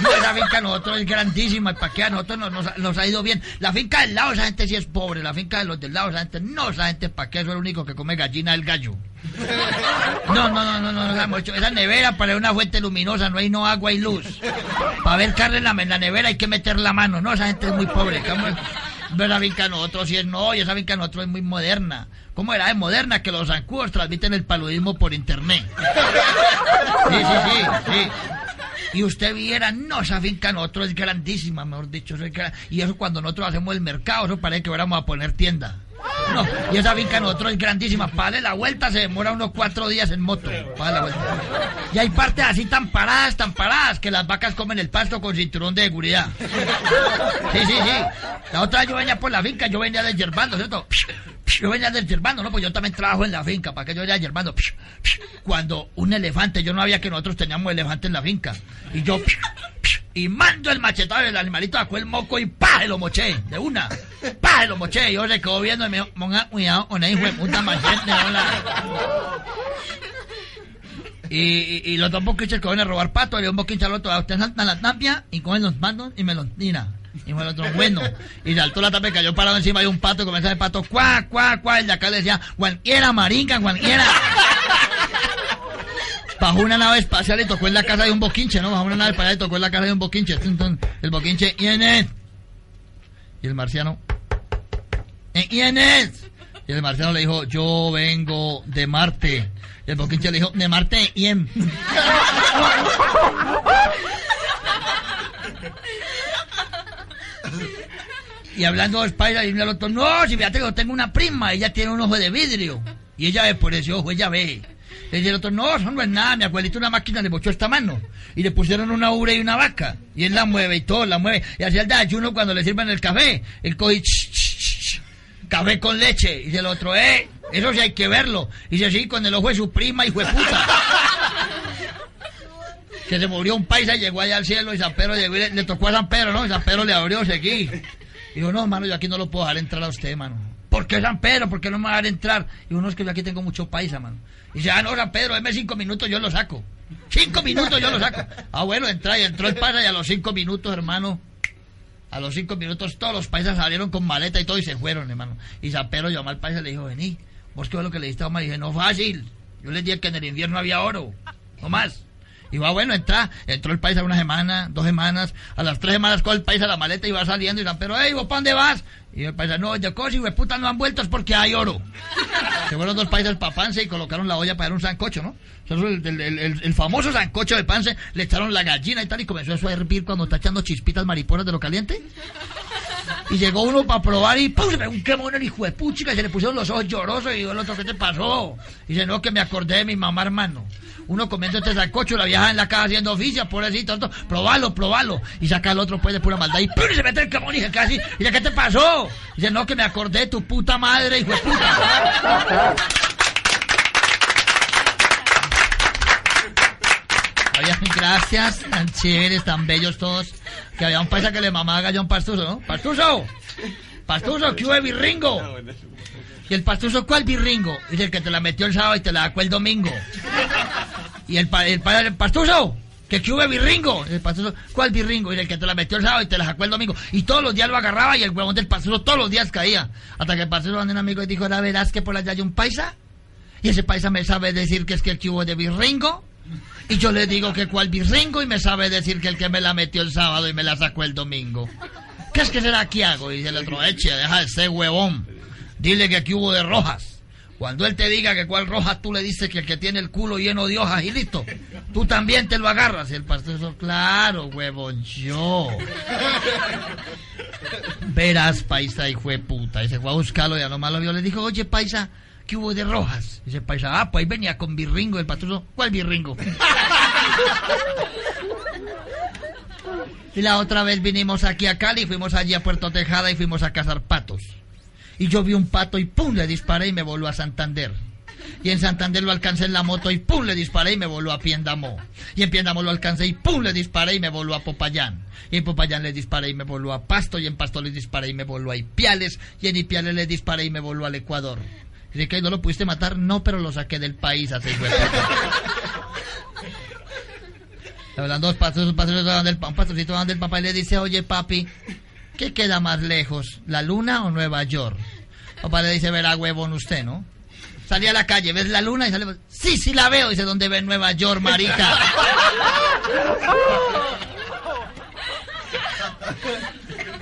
No, esa finca nosotros es grandísima, ¿para qué a nosotros nos, ha ido bien? La finca del lado, esa gente sí es pobre, la finca de los del lado, esa gente no, esa gente ¿para qué? Eso es lo único que come gallina el gallo. No, no, no, no, no, no, Esa nevera para una fuente luminosa, no hay no agua y luz. Para ver carne en la, en la nevera hay que meter la mano, no, esa gente es muy pobre. No, esa finca nosotros sí es no, y esa finca nosotros es muy moderna. ¿Cómo era? Es moderna que los zancudos transmiten el paludismo por internet. Sí, sí, sí, sí. Y usted viera, no, esa finca nosotros es grandísima, mejor dicho. y eso cuando nosotros hacemos el mercado, eso parece que fuéramos a poner tienda. No, y esa finca nosotros es grandísima. Para la vuelta se demora unos cuatro días en moto. la vuelta. Y hay partes así tan paradas, tan paradas, que las vacas comen el pasto con cinturón de seguridad. Sí, sí, sí. La otra vez yo venía por la finca, yo venía de ¿cierto? Yo venía del yerbando, ¿no? Pues yo también trabajo en la finca, para que yo vaya yerbando. Cuando un elefante, yo no había que nosotros teníamos elefante en la finca. Y yo, y mando el machetado del animalito, sacó el moco y ¡pah! lo moché, de una. ¡pah! lo moché. Yo se quedó viendo y me dijo, cuidado con hijo de puta machete. Y, y, los dos boquinches que van a robar pato, le un boquinche al otro, a usted salta la tapia y cogen los mandos y me los tira. Y fue el otro, bueno. Y saltó la tapia y cayó parado encima de un pato y comenzó el pato, cuá, cuá, cuá. Y de acá le decía, cualquiera, marica, cualquiera. Bajó una nave espacial y tocó en la casa de un boquinche, ¿no? Bajó una nave espacial y tocó en la casa de un boquinche. El boquinche, ¿quién es? Y el marciano, "¿Eh, ¿quién es? Y el marciano le dijo, yo vengo de Marte. Y el boquinche le dijo, de Marte, ¿quién? Y hablando de Spider, y el otro, no, si fíjate que yo tengo una prima, ella tiene un ojo de vidrio. Y ella ve por ese ojo, ella ve. Le el otro, no, eso no es nada, mi abuelito una máquina le bochó esta mano. Y le pusieron una ubre y una vaca. Y él la mueve y todo, la mueve. Y así el desayuno cuando le sirven el café. Él coge, café con leche. Y el otro, eh, eso sí hay que verlo. Y dice así con el ojo de su prima, hijo de puta. (laughs) que se murió un paisa y llegó allá al cielo y San Pedro llegó y le, tocó a San Pedro, ¿no? Y San Pedro le abrió, seguí. Y dijo, no, hermano, yo aquí no lo puedo dejar entrar a usted, mano. ¿Por qué San Pedro? ¿Por qué no me va a dejar entrar? Y uno es que yo aquí tengo mucho paisa, mano. Y dice, ah, no, San Pedro, deme cinco minutos, yo lo saco. Cinco minutos yo lo saco. Ah, bueno, entra y entró el paisa y a los cinco minutos, hermano, a los cinco minutos todos los paisas salieron con maleta y todo y se fueron, hermano. Y San Pedro llamó al paisa y le dijo, vení, vos qué fue lo que le diste a Omar. Dije, no fácil. Yo les dije que en el invierno había oro. No más. Y va, bueno, entra, entró el país a una semana, dos semanas, a las tres semanas con el país a la maleta y va saliendo y San Pedro, hey, ¿vos para dónde vas? Y el país, no, de cosas, y puta, no han vuelto es porque hay oro. (laughs) Se fueron dos países para Pance y colocaron la olla para dar un sancocho, ¿no? Eso es el, el, el, el famoso sancocho de Pance, le echaron la gallina y tal, y comenzó eso a hervir cuando está echando chispitas mariposas de lo caliente. Y llegó uno para probar y ¡pum! se pegó un quemón el hijo de puchica y se le pusieron los ojos llorosos y dijo el otro, ¿qué te pasó? Y dice, no, que me acordé de mi mamá, hermano. Uno comiendo este sancocho, la vieja en la casa haciendo oficia, pobrecito, tanto, probalo, probalo. Y saca el otro pues de pura maldad y ¡pum! y se mete el quemón y dice casi, y dice, ¿qué te pasó? Y dice, no, que me acordé de tu puta madre, hijo de puta. Gracias, tan chéveres, tan bellos todos. Que había un paisa que le mamaba a un pastuso, ¿no? ¡Pastuso! ¡Pastuso! ¿Qué hubo birringo? Y el pastuso, ¿cuál birringo? Dice el que te la metió el sábado y te la sacó el domingo. Y el, el, pa, el pastuso, que qué hubo birringo? El pastuso, ¿cuál birringo? Y el que te la metió el sábado y te la sacó el domingo. Y todos los días lo agarraba y el huevón del pastuso todos los días caía. Hasta que el pastuso mandó un amigo y dijo, ¿ahora verás que por allá hay un paisa? Y ese paisa me sabe decir que es que el que hubo de birringo. Y yo le digo que cuál birringo y me sabe decir que el que me la metió el sábado y me la sacó el domingo. ¿Qué es que será que hago? Y el otro, eche, deja de ser huevón. Dile que aquí hubo de rojas. Cuando él te diga que cuál roja, tú le dices que el que tiene el culo lleno de hojas y listo. Tú también te lo agarras. Y el pastor claro, huevón, yo. Verás, paisa, hijo de puta. Y se fue a buscarlo y a lo vio. Le dijo, oye, paisa, ¿qué hubo de rojas? Dice el paisa, ah, pues ahí venía con birringo. El pastor ¿cuál birringo? y la otra vez vinimos aquí a Cali, fuimos allí a Puerto Tejada y fuimos a cazar patos. Y yo vi un pato y pum, le disparé y me voló a Santander. Y en Santander lo alcancé en la moto y pum, le disparé y me voló a Piendamó. Y en Piendamó lo alcancé y pum, le disparé y me voló a Popayán. Y en Popayán le disparé y me voló a Pasto. Y en Pasto le disparé y me voló a Ipiales. Y en Ipiales le disparé y me voló al Ecuador. De que no lo pudiste matar, no, pero lo saqué del país hace Hablan dos pastores, un pastorcito del papá y le dice, oye papi, ¿qué queda más lejos, la luna o Nueva York? Papá le dice, verá huevón usted, ¿no? Salí a la calle, ¿ves la luna? Y sale, sí, sí la veo. Dice, ¿dónde ve Nueva York, marica?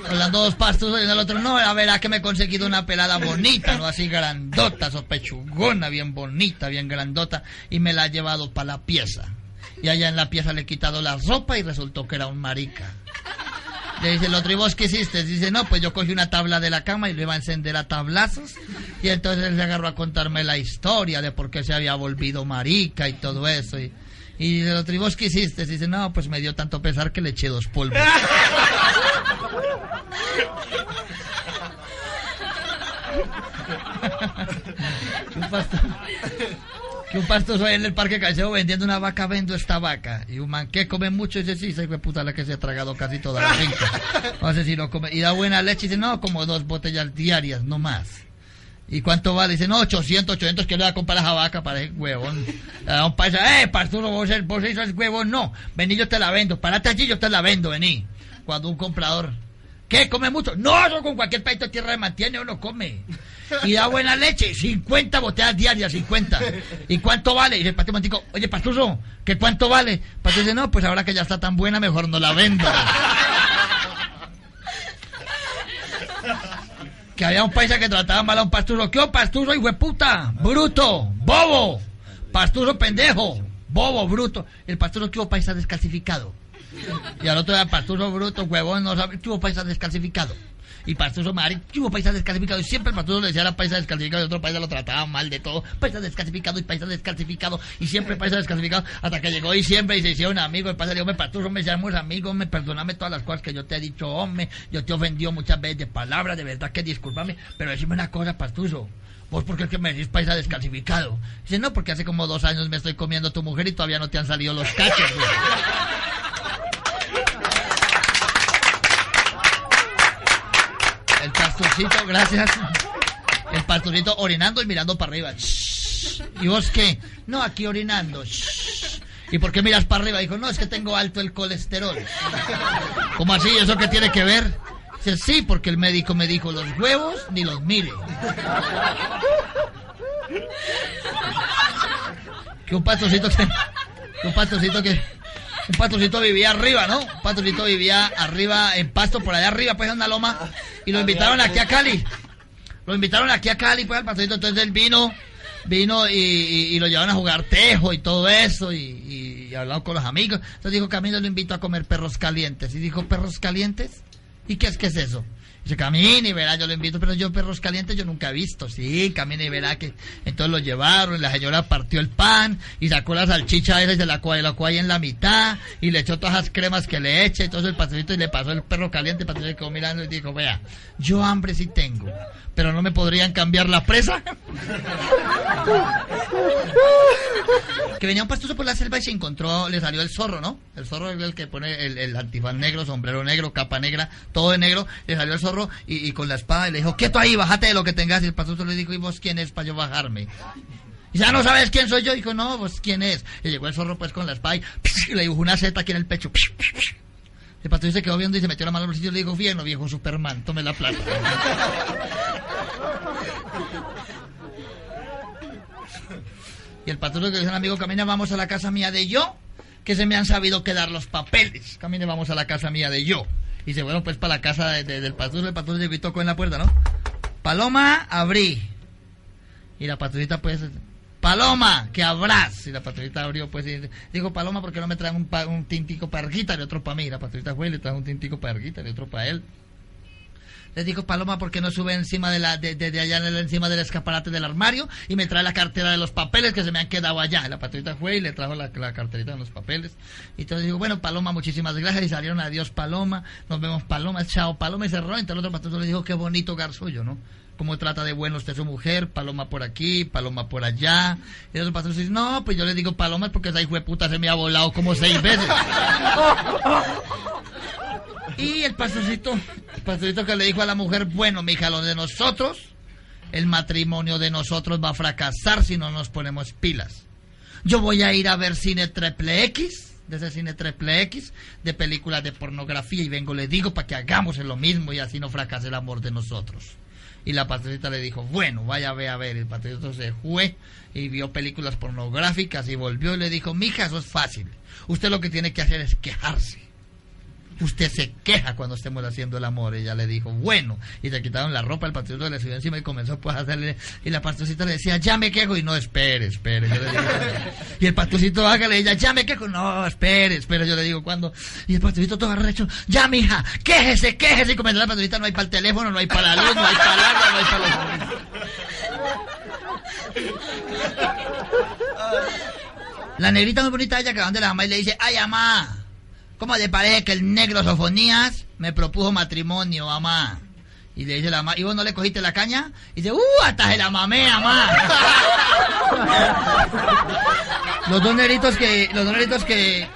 Hablando dos pastos y el otro, no, la verdad que me he conseguido una pelada bonita, ¿no? Así grandota, sopechugona, bien bonita, bien grandota, y me la he llevado para la pieza. Y allá en la pieza le he quitado la ropa y resultó que era un marica. Le dice el otro, ¿y vos qué hiciste? Dice, no, pues yo cogí una tabla de la cama y lo iba a encender a tablazos. Y entonces él se agarró a contarme la historia de por qué se había volvido marica y todo eso. Y, y dice el otro, ¿y qué hiciste? Dice, no, pues me dio tanto pesar que le eché dos polvos. (laughs) (laughs) que un pastoso ahí en el parque Caicedo vendiendo una vaca, vendo esta vaca. Y un man que come mucho, dice, sí, esa puta la que se ha tragado casi toda la finca. (laughs) No sé si no come. Y da buena leche, dice, no, como dos botellas diarias, no más. ¿Y cuánto vale? Dice, no, 800, 800, que le va a comprar esa vaca para ese huevón. A un paisa, eh, pastor, vos, vos sos huevón, no. Vení, yo te la vendo. Parate allí, yo te la vendo, vení. Cuando un comprador, ¿qué? ¿Come mucho? No, eso con cualquier país de tierra de mantiene, uno come. Y da buena leche, 50 botellas diarias, 50. ¿Y cuánto vale? Y dice el Mantico, oye, pastuso, ¿qué cuánto vale? Pastor dice, no, pues ahora que ya está tan buena, mejor no la vendo. que había un paisa que trataba mal a un pastuso. ¿Qué oh, pastuso, hijo de puta? Bruto, bobo, pastuso pendejo, bobo, bruto. El pastuso que hubo paisa descalcificado. Y al otro día, pastuso bruto, huevón, no sabe, hubo paisa descalcificado. Y pastuso que hubo paisa descalcificado. Y siempre pastuso le decía era paisa descalcificado y otro paisa lo trataba mal de todo. Paisa descalcificado y paisa descalcificado. Y siempre paisa descalcificado. Hasta que llegó diciembre y se hicieron amigos. El paisa le dijo, me pastuso, me seamos amigos, me perdoname todas las cosas que yo te he dicho, hombre. Yo te he ofendido muchas veces de palabras, de verdad que discúlpame. Pero decime una cosa, pastuso. ¿Vos por qué es que me decís paisa descalcificado? Dice, no, porque hace como dos años me estoy comiendo tu mujer y todavía no te han salido los cachos. güey". El gracias. El pastorcito orinando y mirando para arriba. ¿Y vos qué? No, aquí orinando. ¿Y por qué miras para arriba? Dijo, no, es que tengo alto el colesterol. ¿Cómo así? ¿Eso qué tiene que ver? Dice, sí, porque el médico me dijo, los huevos ni los mire. Que un pastorcito que... que Un pastorcito que... Un pastorcito vivía arriba, ¿no? Un pastorcito vivía arriba, en pasto, por allá arriba, pues en una loma. Y lo invitaron aquí a Cali. Lo invitaron aquí a Cali, pues al pastorcito. Entonces él vino, vino y, y- lo llevaron a jugar tejo y todo eso. Y, y, hablado con los amigos. Entonces dijo, Camilo lo invito a comer perros calientes. Y dijo, ¿perros calientes? ¿Y qué es, qué es eso? Dice, camine y verá, yo lo invito, pero yo perros calientes yo nunca he visto. Sí, camine y verá que... Entonces lo llevaron, y la señora partió el pan y sacó la salchicha esa y se la cua- y la cuay en la mitad y le echó todas las cremas que le eche, entonces el pastorcito y le pasó el perro caliente, el pastorcito quedó mirando y dijo, vea, yo hambre sí tengo, pero no me podrían cambiar la presa. (laughs) que venía un pastoso por la selva y se encontró, le salió el zorro, ¿no? El zorro es el que pone el, el antifaz negro, sombrero negro, capa negra, todo de negro. Le salió el zorro y, y con la espada y le dijo, quieto ahí, bájate de lo que tengas. Y el pastoso le dijo, ¿y vos quién es para yo bajarme? Y ya no sabes quién soy yo. Dijo, no, vos quién es. Y llegó el zorro pues con la espada y, y le dibujó una seta aquí en el pecho. El pastoso se quedó viendo y se metió la mano en el y le dijo, bien, viejo Superman, tome la plata. Y el patrón que dice al amigo, camina, vamos a la casa mía de yo, que se me han sabido quedar los papeles. Camine, vamos a la casa mía de yo. Y se fueron pues para la casa de- de- del patrón, el patrón llegó y tocó en la puerta, ¿no? Paloma, abrí. Y la patrullita pues, Paloma, que abrás. Y la patrullita abrió pues y dijo, Paloma, ¿por qué no me traen un, pa- un tintico para Arguita y otro para mí? Y la patrullita fue y le trajo un tintico para Arguita y otro para él. Les dijo Paloma, ¿por qué no sube encima de la, de, de- allá encima del escaparate del armario y me trae la cartera de los papeles que se me han quedado allá? La patrullita fue y le trajo la, carterita de los papeles. Y entonces digo, bueno, Paloma, muchísimas gracias. Y salieron, adiós, Paloma. Nos vemos, Paloma. Chao, Paloma. Y cerró. Entonces el otro patrullero le dijo, qué bonito hogar suyo, ¿no? Cómo trata de bueno usted su mujer, Paloma por aquí, Paloma por allá. Y el otro dice, no, pues yo le digo Paloma porque esa hijo puta se me ha volado como seis veces. (laughs) Y el pastorcito, el pastorcito que le dijo a la mujer, bueno, mija, lo de nosotros, el matrimonio de nosotros va a fracasar si no nos ponemos pilas. Yo voy a ir a ver cine triple X, de ese cine triple X, de películas de pornografía, y vengo, le digo, para que hagamos lo mismo y así no fracase el amor de nosotros. Y la pastorcita le dijo, bueno, vaya a ver, a ver. El pastorcito se fue y vio películas pornográficas y volvió y le dijo, mija, eso es fácil. Usted lo que tiene que hacer es quejarse. Usted se queja cuando estemos haciendo el amor. Ella le dijo, bueno. Y le quitaron la ropa, el pastorcito le subió encima y comenzó pues a hacerle. Y la pastorcita le decía, ya me quejo. Y no, espere, espere. Yo le digo, (laughs) y el pastorcito hágale, ella, ya me quejo. No, espere, espere. Yo le digo, cuando. Y el pastorcito todo arrecho, ya mija, quéjese, quéjese. Y comenzó la pastorcita, no hay para el teléfono, no hay para la luz, no hay para el agua, no hay para los. La negrita muy bonita ella que va donde la mamá y le dice, ay mamá, ¿cómo le parece que el negro Sofonías me propuso matrimonio, mamá? Y le dice la mamá, ¿y vos no le cogiste la caña? Y dice, ¡uh! Hasta se la mamé, mamá. (laughs) los dos negritos que, los dos negritos que,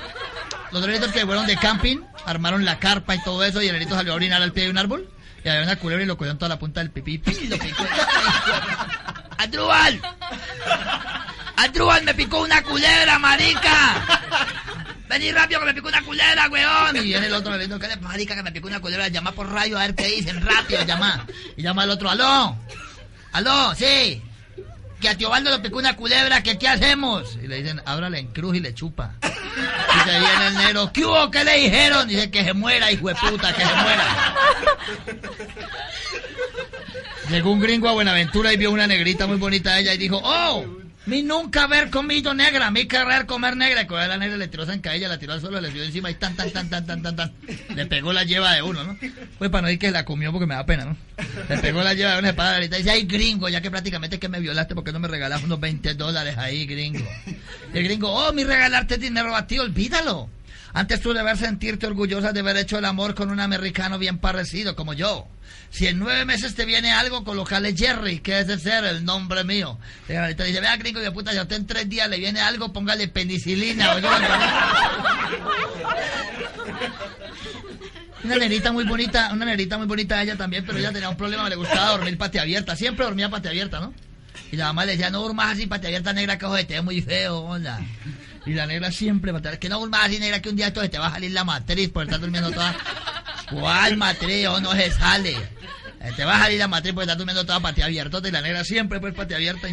los dos negritos que fueron de camping, armaron la carpa y todo eso, y el negrito salió a orinar al pie de un árbol, y había una culebra y lo cogió en toda la punta del pipí, y lo picó. (laughs) ¡Adrubal! ¡Adrubal, me picó una culebra! Vení rápido que me picó una culebra, weón. Y viene el otro dice, ¿qué le marica que me picó una culebra? Llama por radio a ver qué dicen, rápido, llama. Y llama al otro, aló, aló, sí. Que a tío Baldo le picó una culebra, que qué hacemos. Y le dicen, ábrale en cruz y le chupa. Y se viene el negro, ¿qué hubo? ¿Qué le dijeron? Dice que se muera, hijo de puta, que se muera. Llegó un gringo a Buenaventura y vio una negrita muy bonita de ella y dijo, ¡Oh! Mi nunca haber comido negra, mi querer comer negra. Y cuando la negra le tiró ella la tiró al suelo, le dio encima y tan, tan, tan, tan, tan, tan, tan. Le pegó la lleva de uno, ¿no? Pues para no decir que la comió porque me da pena, ¿no? Le pegó la lleva de uno, para y dice, ay, gringo, ya que prácticamente que me violaste, porque no me regalas unos 20 dólares ahí, gringo? Y el gringo, oh, mi regalarte dinero a ti, olvídalo. Antes tú debes sentirte orgullosa de haber hecho el amor con un americano bien parecido como yo. Si en nueve meses te viene algo, colocale Jerry, que es de ser el nombre mío. Y ahorita dice, vea gringo de puta, si a usted en tres días le viene algo, póngale penicilina. una nerita muy bonita, una nerita muy bonita ella también, pero ella tenía un problema, le gustaba dormir patia abierta, siempre dormía patia abierta, ¿no? Y la mamá le decía, no durmas así patia abierta negra, que te es muy feo, hola. Y la negra siempre, que no durmas así negra, que un día esto te va a salir la matriz por estar durmiendo toda ¿Cuál matriz? O no se sale. Te vas a salir la matriz porque estás durmiendo toda patia abierta. Y la negra siempre pues patia abierta.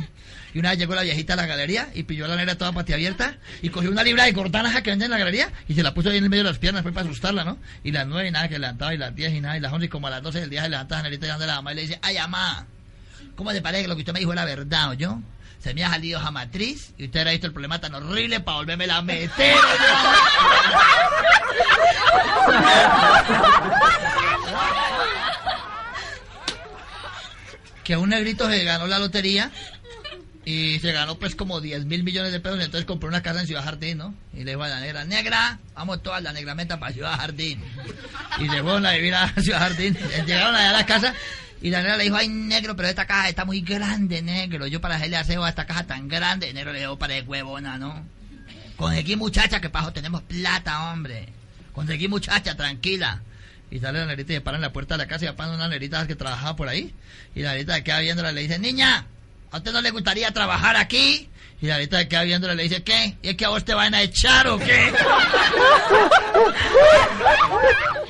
Y una vez llegó la viejita a la galería y pilló a la negra toda patia abierta y cogió una libra de cortanas que venden en la galería y se la puso ahí en el medio de las piernas pues para asustarla, ¿no? Y las nueve y nada que levantaba y las diez y nada y las once y como a las doce del día se levanta la negrita de la mamá y le dice, ay mamá, ¿cómo te parece que lo que usted me dijo era verdad o yo? Se me ha salido a matriz y usted ha visto el problema tan horrible para volverme la meter. que a un negrito se ganó la lotería y se ganó pues como 10 mil millones de pesos, entonces compró una casa en Ciudad Jardín, ¿no? Y le dijo a la negra, negra, vamos todas la negra meta para Ciudad Jardín. Y llegó a vivir a Ciudad Jardín, llegaron allá a la casa y la negra le dijo, ay negro, pero esta caja está muy grande, negro, yo para hacerle aseo a esta caja tan grande, negro le dijo, para de huevona, ¿no? Con aquí muchacha, que pajo tenemos plata, hombre. Con aquí muchacha, tranquila. Y sale la negrita y se para en la puerta de la casa y apaga una negrita que trabajaba por ahí. Y la negrita queda viéndola y le dice, niña, ¿a usted no le gustaría trabajar aquí? Y la negrita queda viéndola y le dice, ¿qué? ¿Y es que a vos te van a echar o qué? (laughs)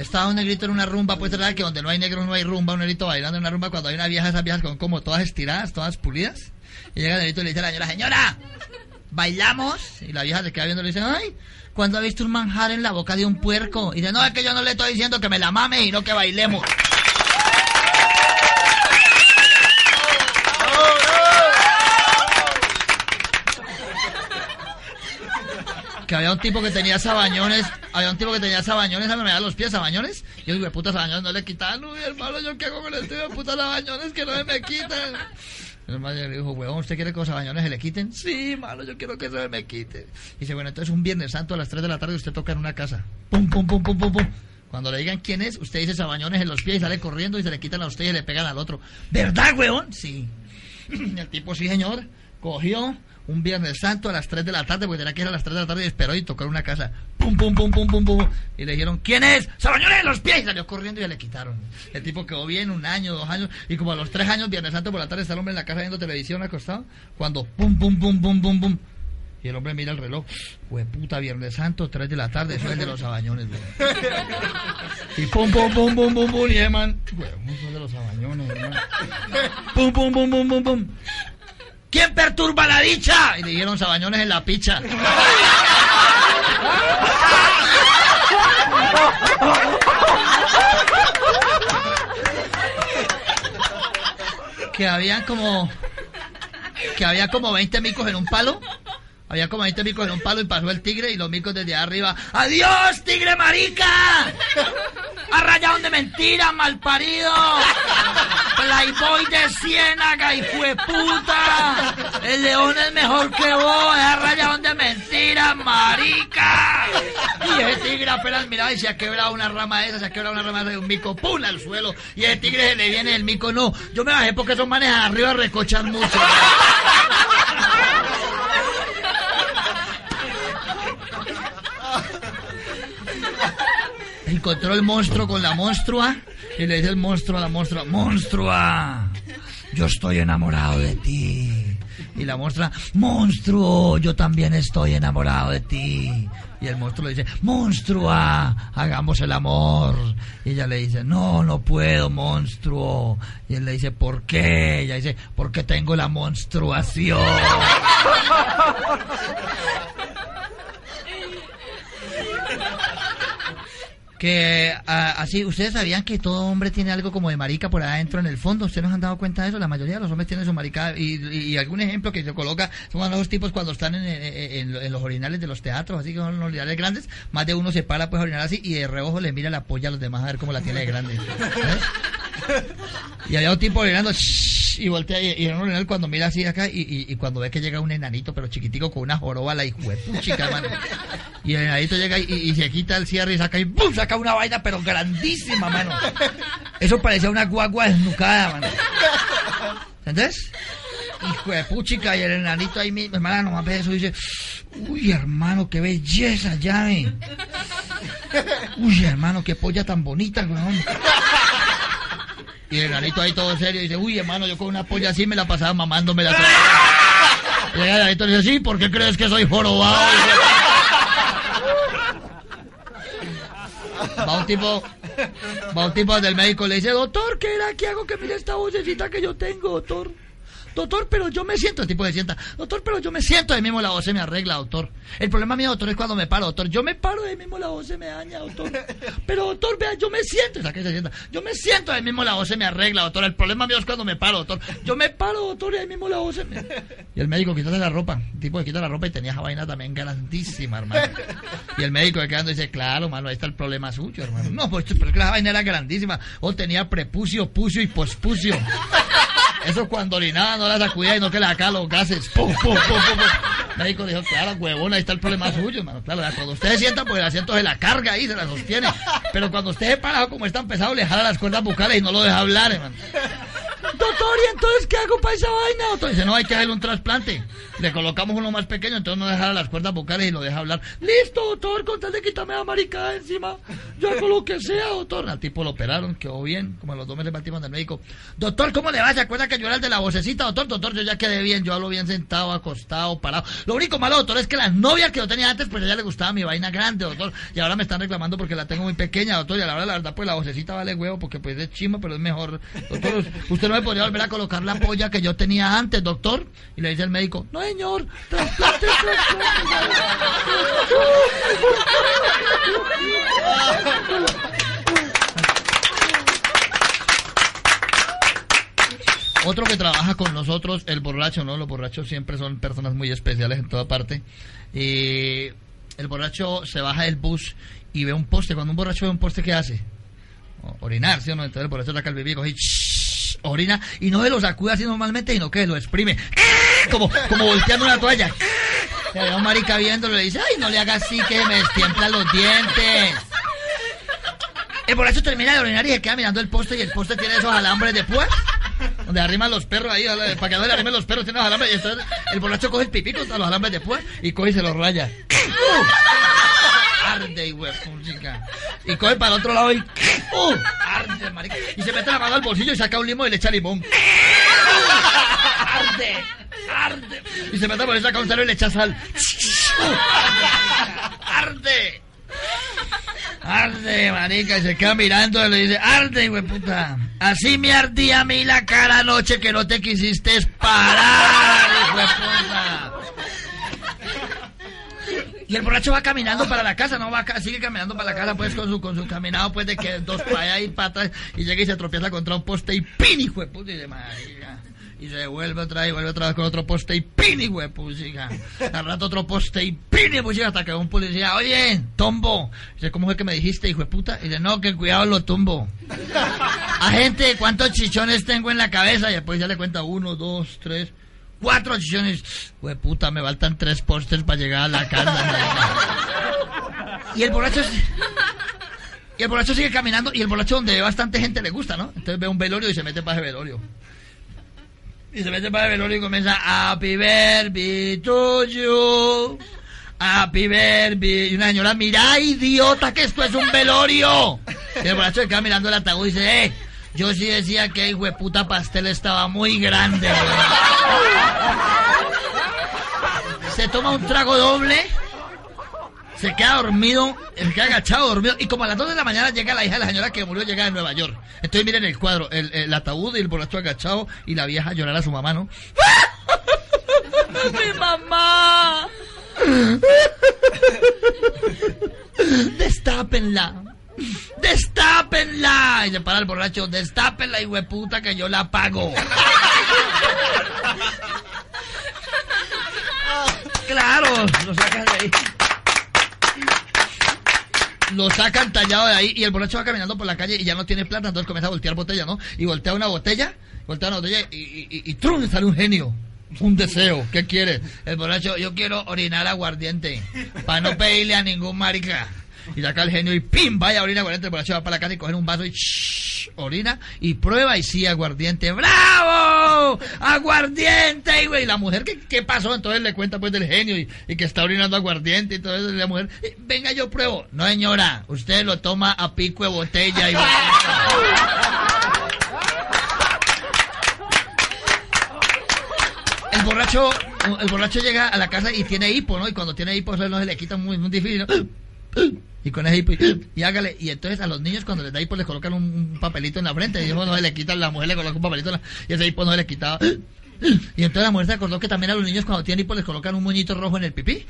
Estaba un negrito en una rumba, pues verdad que donde no hay negro no hay rumba, un negrito bailando en una rumba cuando hay una vieja, esas viejas con como todas estiradas, todas pulidas. Y llega el negrito y le dice a la señora, señora, bailamos. Y la vieja se queda viendo y le dice, ay, cuando ha visto un manjar en la boca de un puerco? Y dice, no, es que yo no le estoy diciendo que me la mame y no que bailemos. Que había un tipo que tenía sabañones, había un tipo que tenía sabañones, a mí me los pies sabañones, y yo puta sabañones no le quitan, uy hermano, yo qué hago con este puta sabañones que no me quitan. El hermano le dijo, weón, ¿usted quiere que los sabañones se le quiten? Sí, malo, yo quiero que se me quite. Y dice, bueno, entonces un Viernes Santo a las 3 de la tarde usted toca en una casa. Pum, pum, pum, pum, pum, pum. Cuando le digan quién es, usted dice sabañones en los pies y sale corriendo y se le quitan a usted y le pegan al otro. ¿Verdad, weón? Sí. (clears throat) El tipo, sí, señor, cogió un Viernes Santo a las 3 de la tarde, porque tenía que ir a las 3 de la tarde y esperó y tocó en una casa. Pum, pum, pum, pum, pum, pum. Y le dijeron, ¿quién es? ¡Sabañones en los pies! Y salió corriendo y le quitaron. El tipo quedó bien un año, dos años. Y como a los tres años, Viernes Santo por la tarde, está el hombre en la casa viendo televisión acostado. Cuando pum, pum, pum, pum, pum, pum. Y el hombre mira el reloj. Pues puta, Viernes Santo, 3 de la tarde, eso es de los sabañones, Y pum, pum, pum, pum, pum, pum. Y man, eso es de los sabañones, Pum, pum, pum, pum, pum, pum. ¿Quién perturba la dicha? Y le dieron sabañones en la picha. que había como que había como 20 micos en un palo. Había como 20 micos en un palo y pasó el tigre y los micos desde arriba. ¡Adiós, tigre marica! ¡Ha rayado de mentira, malparido! Playboy de Ciénaga y fue puta. El león es mejor que vos. Es rayado de mentira, marica. Y ese tigre apenas miraba y se ha quebrado una rama de esa, se ha quebrado una rama de un mico, ¡pum! al suelo. Y ese tigre se le viene el mico, no. Yo me bajé porque esos manes arriba recochan mucho. Encontró el monstruo con la monstrua y le dice el monstruo a la monstrua, monstrua, yo estoy enamorado de ti. Y la monstrua, monstruo, yo también estoy enamorado de ti. Y el monstruo le dice, monstrua, hagamos el amor. Y ella le dice, no, no puedo, monstruo. Y él le dice, ¿por qué? Y ella dice, porque tengo la monstruación. (laughs) que ah, así, ustedes sabían que todo hombre tiene algo como de marica por adentro en el fondo, ustedes nos han dado cuenta de eso, la mayoría de los hombres tienen su marica y, y, algún ejemplo que se coloca son los tipos cuando están en, en, los orinales de los teatros, así que son los orinales grandes, más de uno se para pues a orinar así y de reojo le mira la polla a los demás a ver cómo la tiene de grande. (laughs) Y había un tipo orinando y voltea y, en un orinal cuando mira así acá y, y, cuando ve que llega un enanito pero chiquitico con una joroba la chica, mano. Y el enanito llega y, se quita el cierre y saca y ¡bum! saca una vaina, pero grandísima, mano. Eso parecía una guagua desnucada, mano. ¿Entendés? Hijo de puchica, y el enanito ahí, mi hermana nomás ve eso y dice, uy, hermano, qué belleza, llave. Uy, hermano, qué polla tan bonita, weón. Y el enanito ahí todo serio dice, uy, hermano, yo con una polla así me la pasaba mamándome la (laughs) Y el enanito dice, sí, ¿por qué crees que soy jorobado? (laughs) Va un tipo, va un tipo del médico le dice, doctor, ¿qué era? ¿Qué hago que mire esta vocecita que yo tengo, doctor? Doctor, pero yo me siento, el tipo se sienta, doctor, pero yo me siento, de mismo la voz se me arregla, doctor. El problema mío, doctor, es cuando me paro, doctor. Yo me paro, de mismo la voz se me daña, doctor. Pero, doctor, vea, yo me siento, que se sienta. Yo me siento, de mismo la voz se me arregla, doctor. El problema mío es cuando me paro, doctor. Yo me paro, doctor, y ahí mismo la voz se me... Y el médico, quítate la ropa. El tipo quita la ropa y tenía esa vaina también grandísima, hermano. Y el médico quedando dice, claro, mano, ahí está el problema suyo, hermano. No, pues, pero la vaina era grandísima. O tenía prepucio, pucio y pospucio. Eso cuando orinaba no la sacudía y no que le sacaba los gases. ¡Pum, pum, pum, El médico dijo, claro, huevón, ahí está el problema suyo, hermano. Claro, cuando usted se sienta, porque el asiento se la carga ahí, se la sostiene. Pero cuando usted se para, como está pesado, le jala las cuerdas bucales y no lo deja hablar, hermano. Doctor, ¿y entonces qué hago para esa vaina? Doctor dice, no, hay que hacerle un trasplante. Le colocamos uno más pequeño, entonces no deja las cuerdas vocales y lo deja hablar. Listo, doctor, con tal de quitarme la maricada encima. Yo hago lo que sea, doctor. Al tipo lo operaron, quedó bien, como a los dos meses partimos del médico. Doctor, ¿cómo le va? ¿Se acuerda que yo era el de la vocecita? Doctor, doctor, yo ya quedé bien, yo hablo bien sentado, acostado, parado. Lo único malo, doctor, es que las novias que yo tenía antes, pues ella le gustaba mi vaina grande, doctor. Y ahora me están reclamando porque la tengo muy pequeña, doctor. Y a la verdad, la verdad, pues la vocecita vale huevo porque pues es chima, pero es mejor. Doctor, usted no me podría volver a colocar la polla que yo tenía antes, doctor. Y le dice el médico, no señor, trasplante, Otro que trabaja con nosotros, el borracho, ¿no? Los borrachos siempre son personas muy especiales en toda parte. Y el borracho se baja del bus y ve un poste. Cuando un borracho ve un poste, ¿qué hace? Orinar, ¿sí o no? Entonces el borracho saca el bebé y orina y no se lo sacude así normalmente, sino que lo exprime. (laughs) Como, como volteando una toalla. Y a un marica viéndolo le dice, ay, no le hagas así que me destiemplan los dientes. El borracho termina de orinar y se queda mirando el poste y el poste tiene esos alambres de púa. Donde arriman los perros ahí, para que no le arrimen los perros tiene los alambres. Y el borracho coge el pipí con los alambres de púa y coge y se los raya. Arde, y. Y coge para el otro lado y. ¡Uh! Arde, marica. Y se mete la mano al bolsillo y saca un limón y le echa limón. Arde, arde. Y se mete por y saca un cero y le echa sal. Arde. Arde, marica, y se queda mirando y le dice, arde, güey puta. Así me ardía a mí la cara anoche que no te quisiste parar, hijo puta. Y el borracho va caminando para la casa, no va sigue caminando para la casa pues con su con su caminado pues de que dos para allá y patas y llega y se tropieza contra un poste y pin hijo y de Y se vuelve otra vez, y vuelve otra vez con otro poste y pin hijo de puta. Al rato otro poste y pin hijo de hasta que un policía, oye, tombo. Dice, ¿cómo fue que me dijiste hijo de puta? Y dice, no, que cuidado lo tumbo. Agente, ¿cuántos chichones tengo en la cabeza? Y después ya le cuenta uno, dos, tres cuatro chichones. Güey, puta, me faltan tres postes para llegar a la casa. Y el borracho... Y el borracho sigue caminando y el borracho donde ve bastante gente le gusta, ¿no? Entonces ve un velorio y se mete para ese velorio. Y se mete para el velorio y comienza Happy birthday to you. Happy birthday. Y una señora, mira, idiota, que esto es un velorio. Y el borracho se queda mirando el ataúd y dice, eh, yo sí decía que hijo de puta pastel estaba muy grande. Se toma un trago doble se queda dormido, se queda agachado, dormido, y como a las 2 de la mañana llega la hija de la señora que murió, llega de Nueva York. Entonces miren el cuadro, el, ataúd y el borracho agachado, y la vieja llorar a su mamá, ¿no? ¡Mi mamá! ¡Destápenla! ¡Destápenla! Y se para el borracho, destápenla, puta que yo la pago. (laughs) claro, lo sacan de ahí lo sacan tallado de ahí y el borracho va caminando por la calle y ya no tiene plata, entonces comienza a voltear botella, ¿no? Y voltea una botella, voltea una botella y, y, y, y sale un genio. Un deseo, ¿qué quiere? El borracho, yo quiero orinar aguardiente, para no pedirle a ningún marica. Y saca el genio y ¡pim! Vaya, orina aguardiente. El borracho va para la casa y coge un vaso y orina y prueba y sí, aguardiente. ¡Bravo! ¡Aguardiente! Y, güey, la mujer, ¿qué, ¿qué, pasó? Entonces le cuenta pues del genio y, que está orinando aguardiente y todo eso. Y la mujer, venga, yo pruebo. No, señora, usted lo toma a pico de botella y... (laughs) El borracho, el borracho llega a la casa y tiene hipo, ¿no? Y cuando tiene hipo, eso no se le quita muy, muy difícil, ¿no? Y con ese hipo, y, hágale. Y entonces a los niños cuando les da hipo les colocan un, papelito en la frente. Y eso no se le quita, la mujer le coloca un papelito en la, y ese hipo no se le quitaba. Y entonces la mujer se acordó que también a los niños cuando tienen hipo les colocan un moñito rojo en el pipí.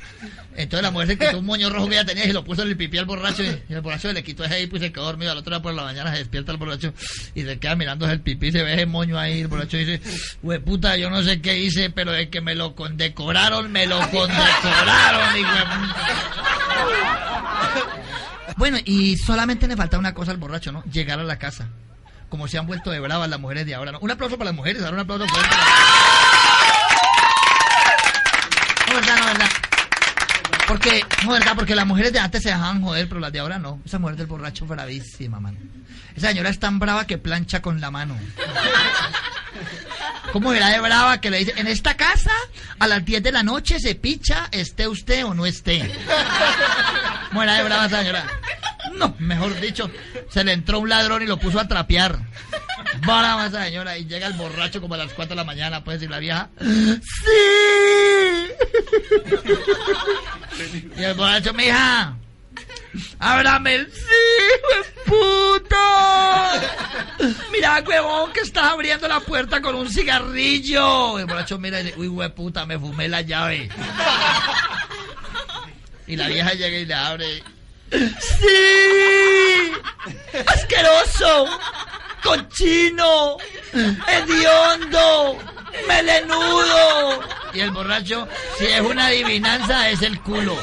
Entonces la mujer se quitó un moño rojo que ella tenía y lo puso en el pipí al borracho. Y el borracho le quitó ese hipo y se quedó dormido. Al otro día por la mañana se despierta el borracho y se queda mirando el pipí, se ve ese moño ahí. El borracho dice, güey puta, yo no sé qué hice, pero es que me lo condecoraron, me lo condecoraron. Y, bueno, y solamente le falta una cosa al borracho, ¿no? Llegar a la casa. Como se han vuelto de bravas las mujeres de ahora, ¿no? Un aplauso para las mujeres, ahora un aplauso fuerte. No, verdad, no, verdad. Porque, no, verdad, porque las mujeres de antes se dejaban joder, pero las de ahora no. Esa mujer del borracho bravísima, man. Esa señora es tan brava que plancha con la mano. ¿Cómo era de brava que le dice, en esta casa a las 10 de la noche se picha, esté usted o no esté? ¿Cómo era de brava señora? No, mejor dicho, se le entró un ladrón y lo puso a trapear. Brava esa señora y llega el borracho como a las 4 de la mañana, puede decir la vieja. ¡Sí! Y el borracho, mija, ¡Ábrame el sí, puto! Mira, huevón, que estás abriendo la puerta con un cigarrillo. El borracho mira y dice, uy, puta, me fumé la llave. Y la vieja llega y le abre. ¡Sí! ¡Asqueroso! ¡Cochino! ¡Hediondo! ¡Melenudo! Y el borracho, si es una adivinanza, es el culo.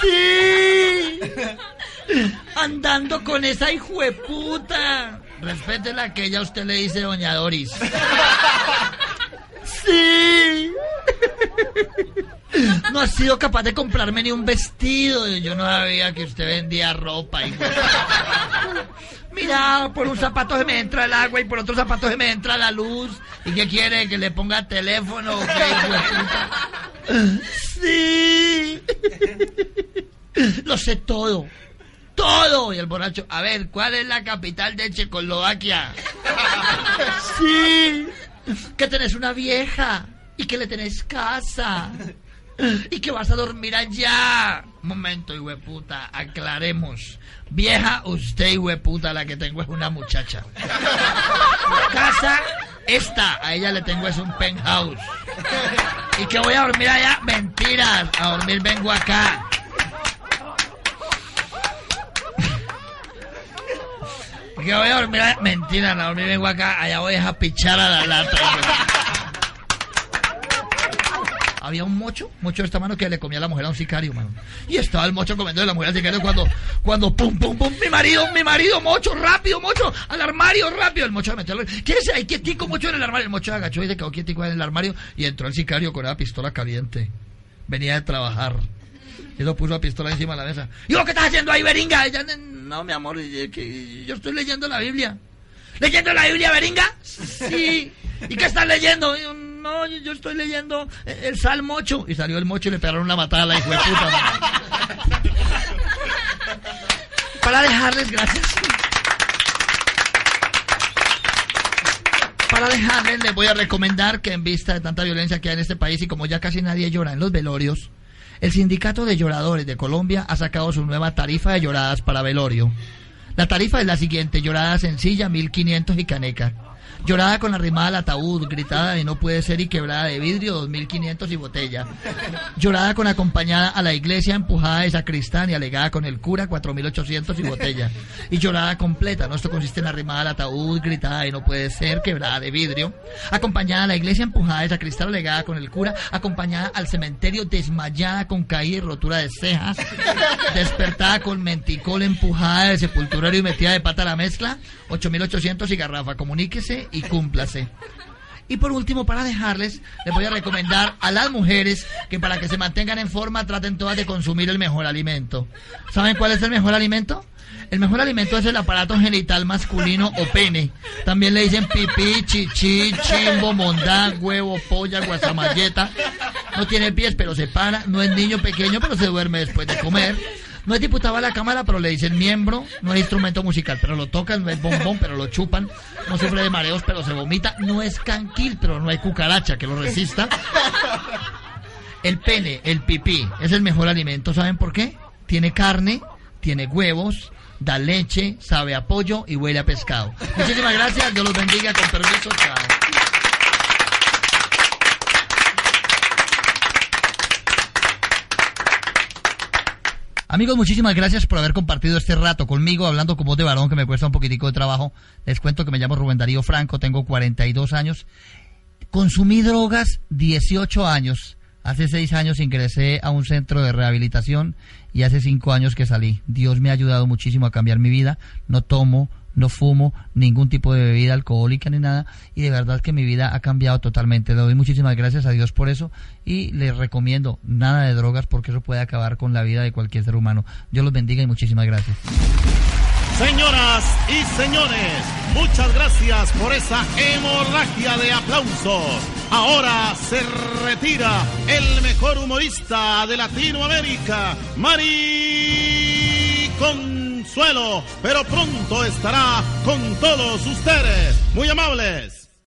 ¡Sí! Andando con esa hijueputa. Respétela que ella a usted le dice Doña Doris. ¡Sí! No ha sido capaz de comprarme ni un vestido. Yo no sabía que usted vendía ropa. Mira, por un zapato se me entra el agua y por otro zapato se me entra la luz. ¿Y qué quiere? ¿Que le ponga teléfono? Sí. (laughs) Lo sé todo. Todo. Y el borracho, a ver, ¿cuál es la capital de Checoslovaquia? (laughs) Sí. Que tenés una vieja y que le tenés casa. Y que vas a dormir allá. Momento, puta, aclaremos. Vieja, usted, puta, la que tengo es una muchacha. Casa, esta, a ella le tengo es un penthouse. Y que voy a dormir allá, mentiras. A dormir vengo acá. Que voy a dormir allá, mentiras. A dormir vengo acá, allá voy a pichar a la lata había un mocho, mocho de esta mano que le comía a la mujer a un sicario, mano. Y estaba el mocho comiendo de la mujer al sicario cuando, cuando, pum, pum, pum, mi marido, mi marido, mocho, rápido, mocho, al armario, rápido. El mocho le metió, ¿qué es ahí quietico, mocho en el armario? El mocho agachó y se quedó quietico en el armario y entró el sicario con una pistola caliente. Venía de trabajar. Y lo puso la pistola encima de la mesa. ¿Y vos qué estás haciendo ahí, Beringa? Ella, no, mi amor, que yo estoy leyendo la Biblia. ¿Leyendo la Biblia, Beringa? Sí. ¿Y qué estás leyendo? No, yo estoy leyendo el Salmo 8. Y salió el mocho y le pegaron una matada a la hijo de. Para dejarles, gracias. Para dejarles, les voy a recomendar que en vista de tanta violencia que hay en este país y como ya casi nadie llora en los velorios, el Sindicato de Lloradores de Colombia ha sacado su nueva tarifa de lloradas para velorio. La tarifa es la siguiente, llorada sencilla, 1500 y caneca. Llorada con la rimada al ataúd, gritada de no puede ser y quebrada de vidrio, 2500 y botella. Llorada con acompañada a la iglesia, empujada de sacristán y alegada con el cura, 4800 y botella. Y llorada completa, ¿no? Esto consiste en la rimada al ataúd, gritada de no puede ser, quebrada de vidrio. Acompañada a la iglesia, empujada de sacristán, alegada con el cura, acompañada al cementerio, desmayada con caída y rotura de cejas, despertada con menticol, empujada de sepulturario y metida de pata a la mezcla, 8800 y garrafa. Comuníquese y cúmplase. Y por último, para dejarles, les voy a recomendar a las mujeres que para que se mantengan en forma traten todas de consumir el mejor alimento. ¿Saben cuál es el mejor alimento? El mejor alimento es el aparato genital masculino o pene. También le dicen pipí, chichi, chimbo, mondá, huevo, polla, guasamalleta. No tiene pies, pero se para. No es niño pequeño, pero se duerme después de comer. No es diputado a la Cámara, pero le dicen miembro. No es instrumento musical, pero lo tocan. No es bombón, pero lo chupan. No sufre de mareos, pero se vomita. No es canquil, pero no hay cucaracha que lo resista. El pene, el pipí, es el mejor alimento. ¿Saben por qué? Tiene carne, tiene huevos, da leche, sabe a pollo y huele a pescado. Muchísimas gracias. Dios los bendiga. Con permiso. Chao. Amigos, muchísimas gracias por haber compartido este rato conmigo, hablando como voz de varón, que me cuesta un poquitico de trabajo. Les cuento que me llamo Rubén Darío Franco, tengo 42 años. Consumí drogas 18 años. Hace 6 años ingresé a un centro de rehabilitación y hace 5 años que salí. Dios me ha ayudado muchísimo a cambiar mi vida. No tomo, no fumo ningún tipo de bebida alcohólica ni nada y de verdad que mi vida ha cambiado totalmente. Le doy muchísimas gracias a Dios por eso y les recomiendo nada de drogas porque eso puede acabar con la vida de cualquier ser humano. Dios los bendiga y muchísimas gracias. Señoras y señores, muchas gracias por esa hemorragia de aplausos. Ahora se retira el mejor humorista de Latinoamérica, Mari Consuelo, pero pronto estará con todos ustedes. Muy amables.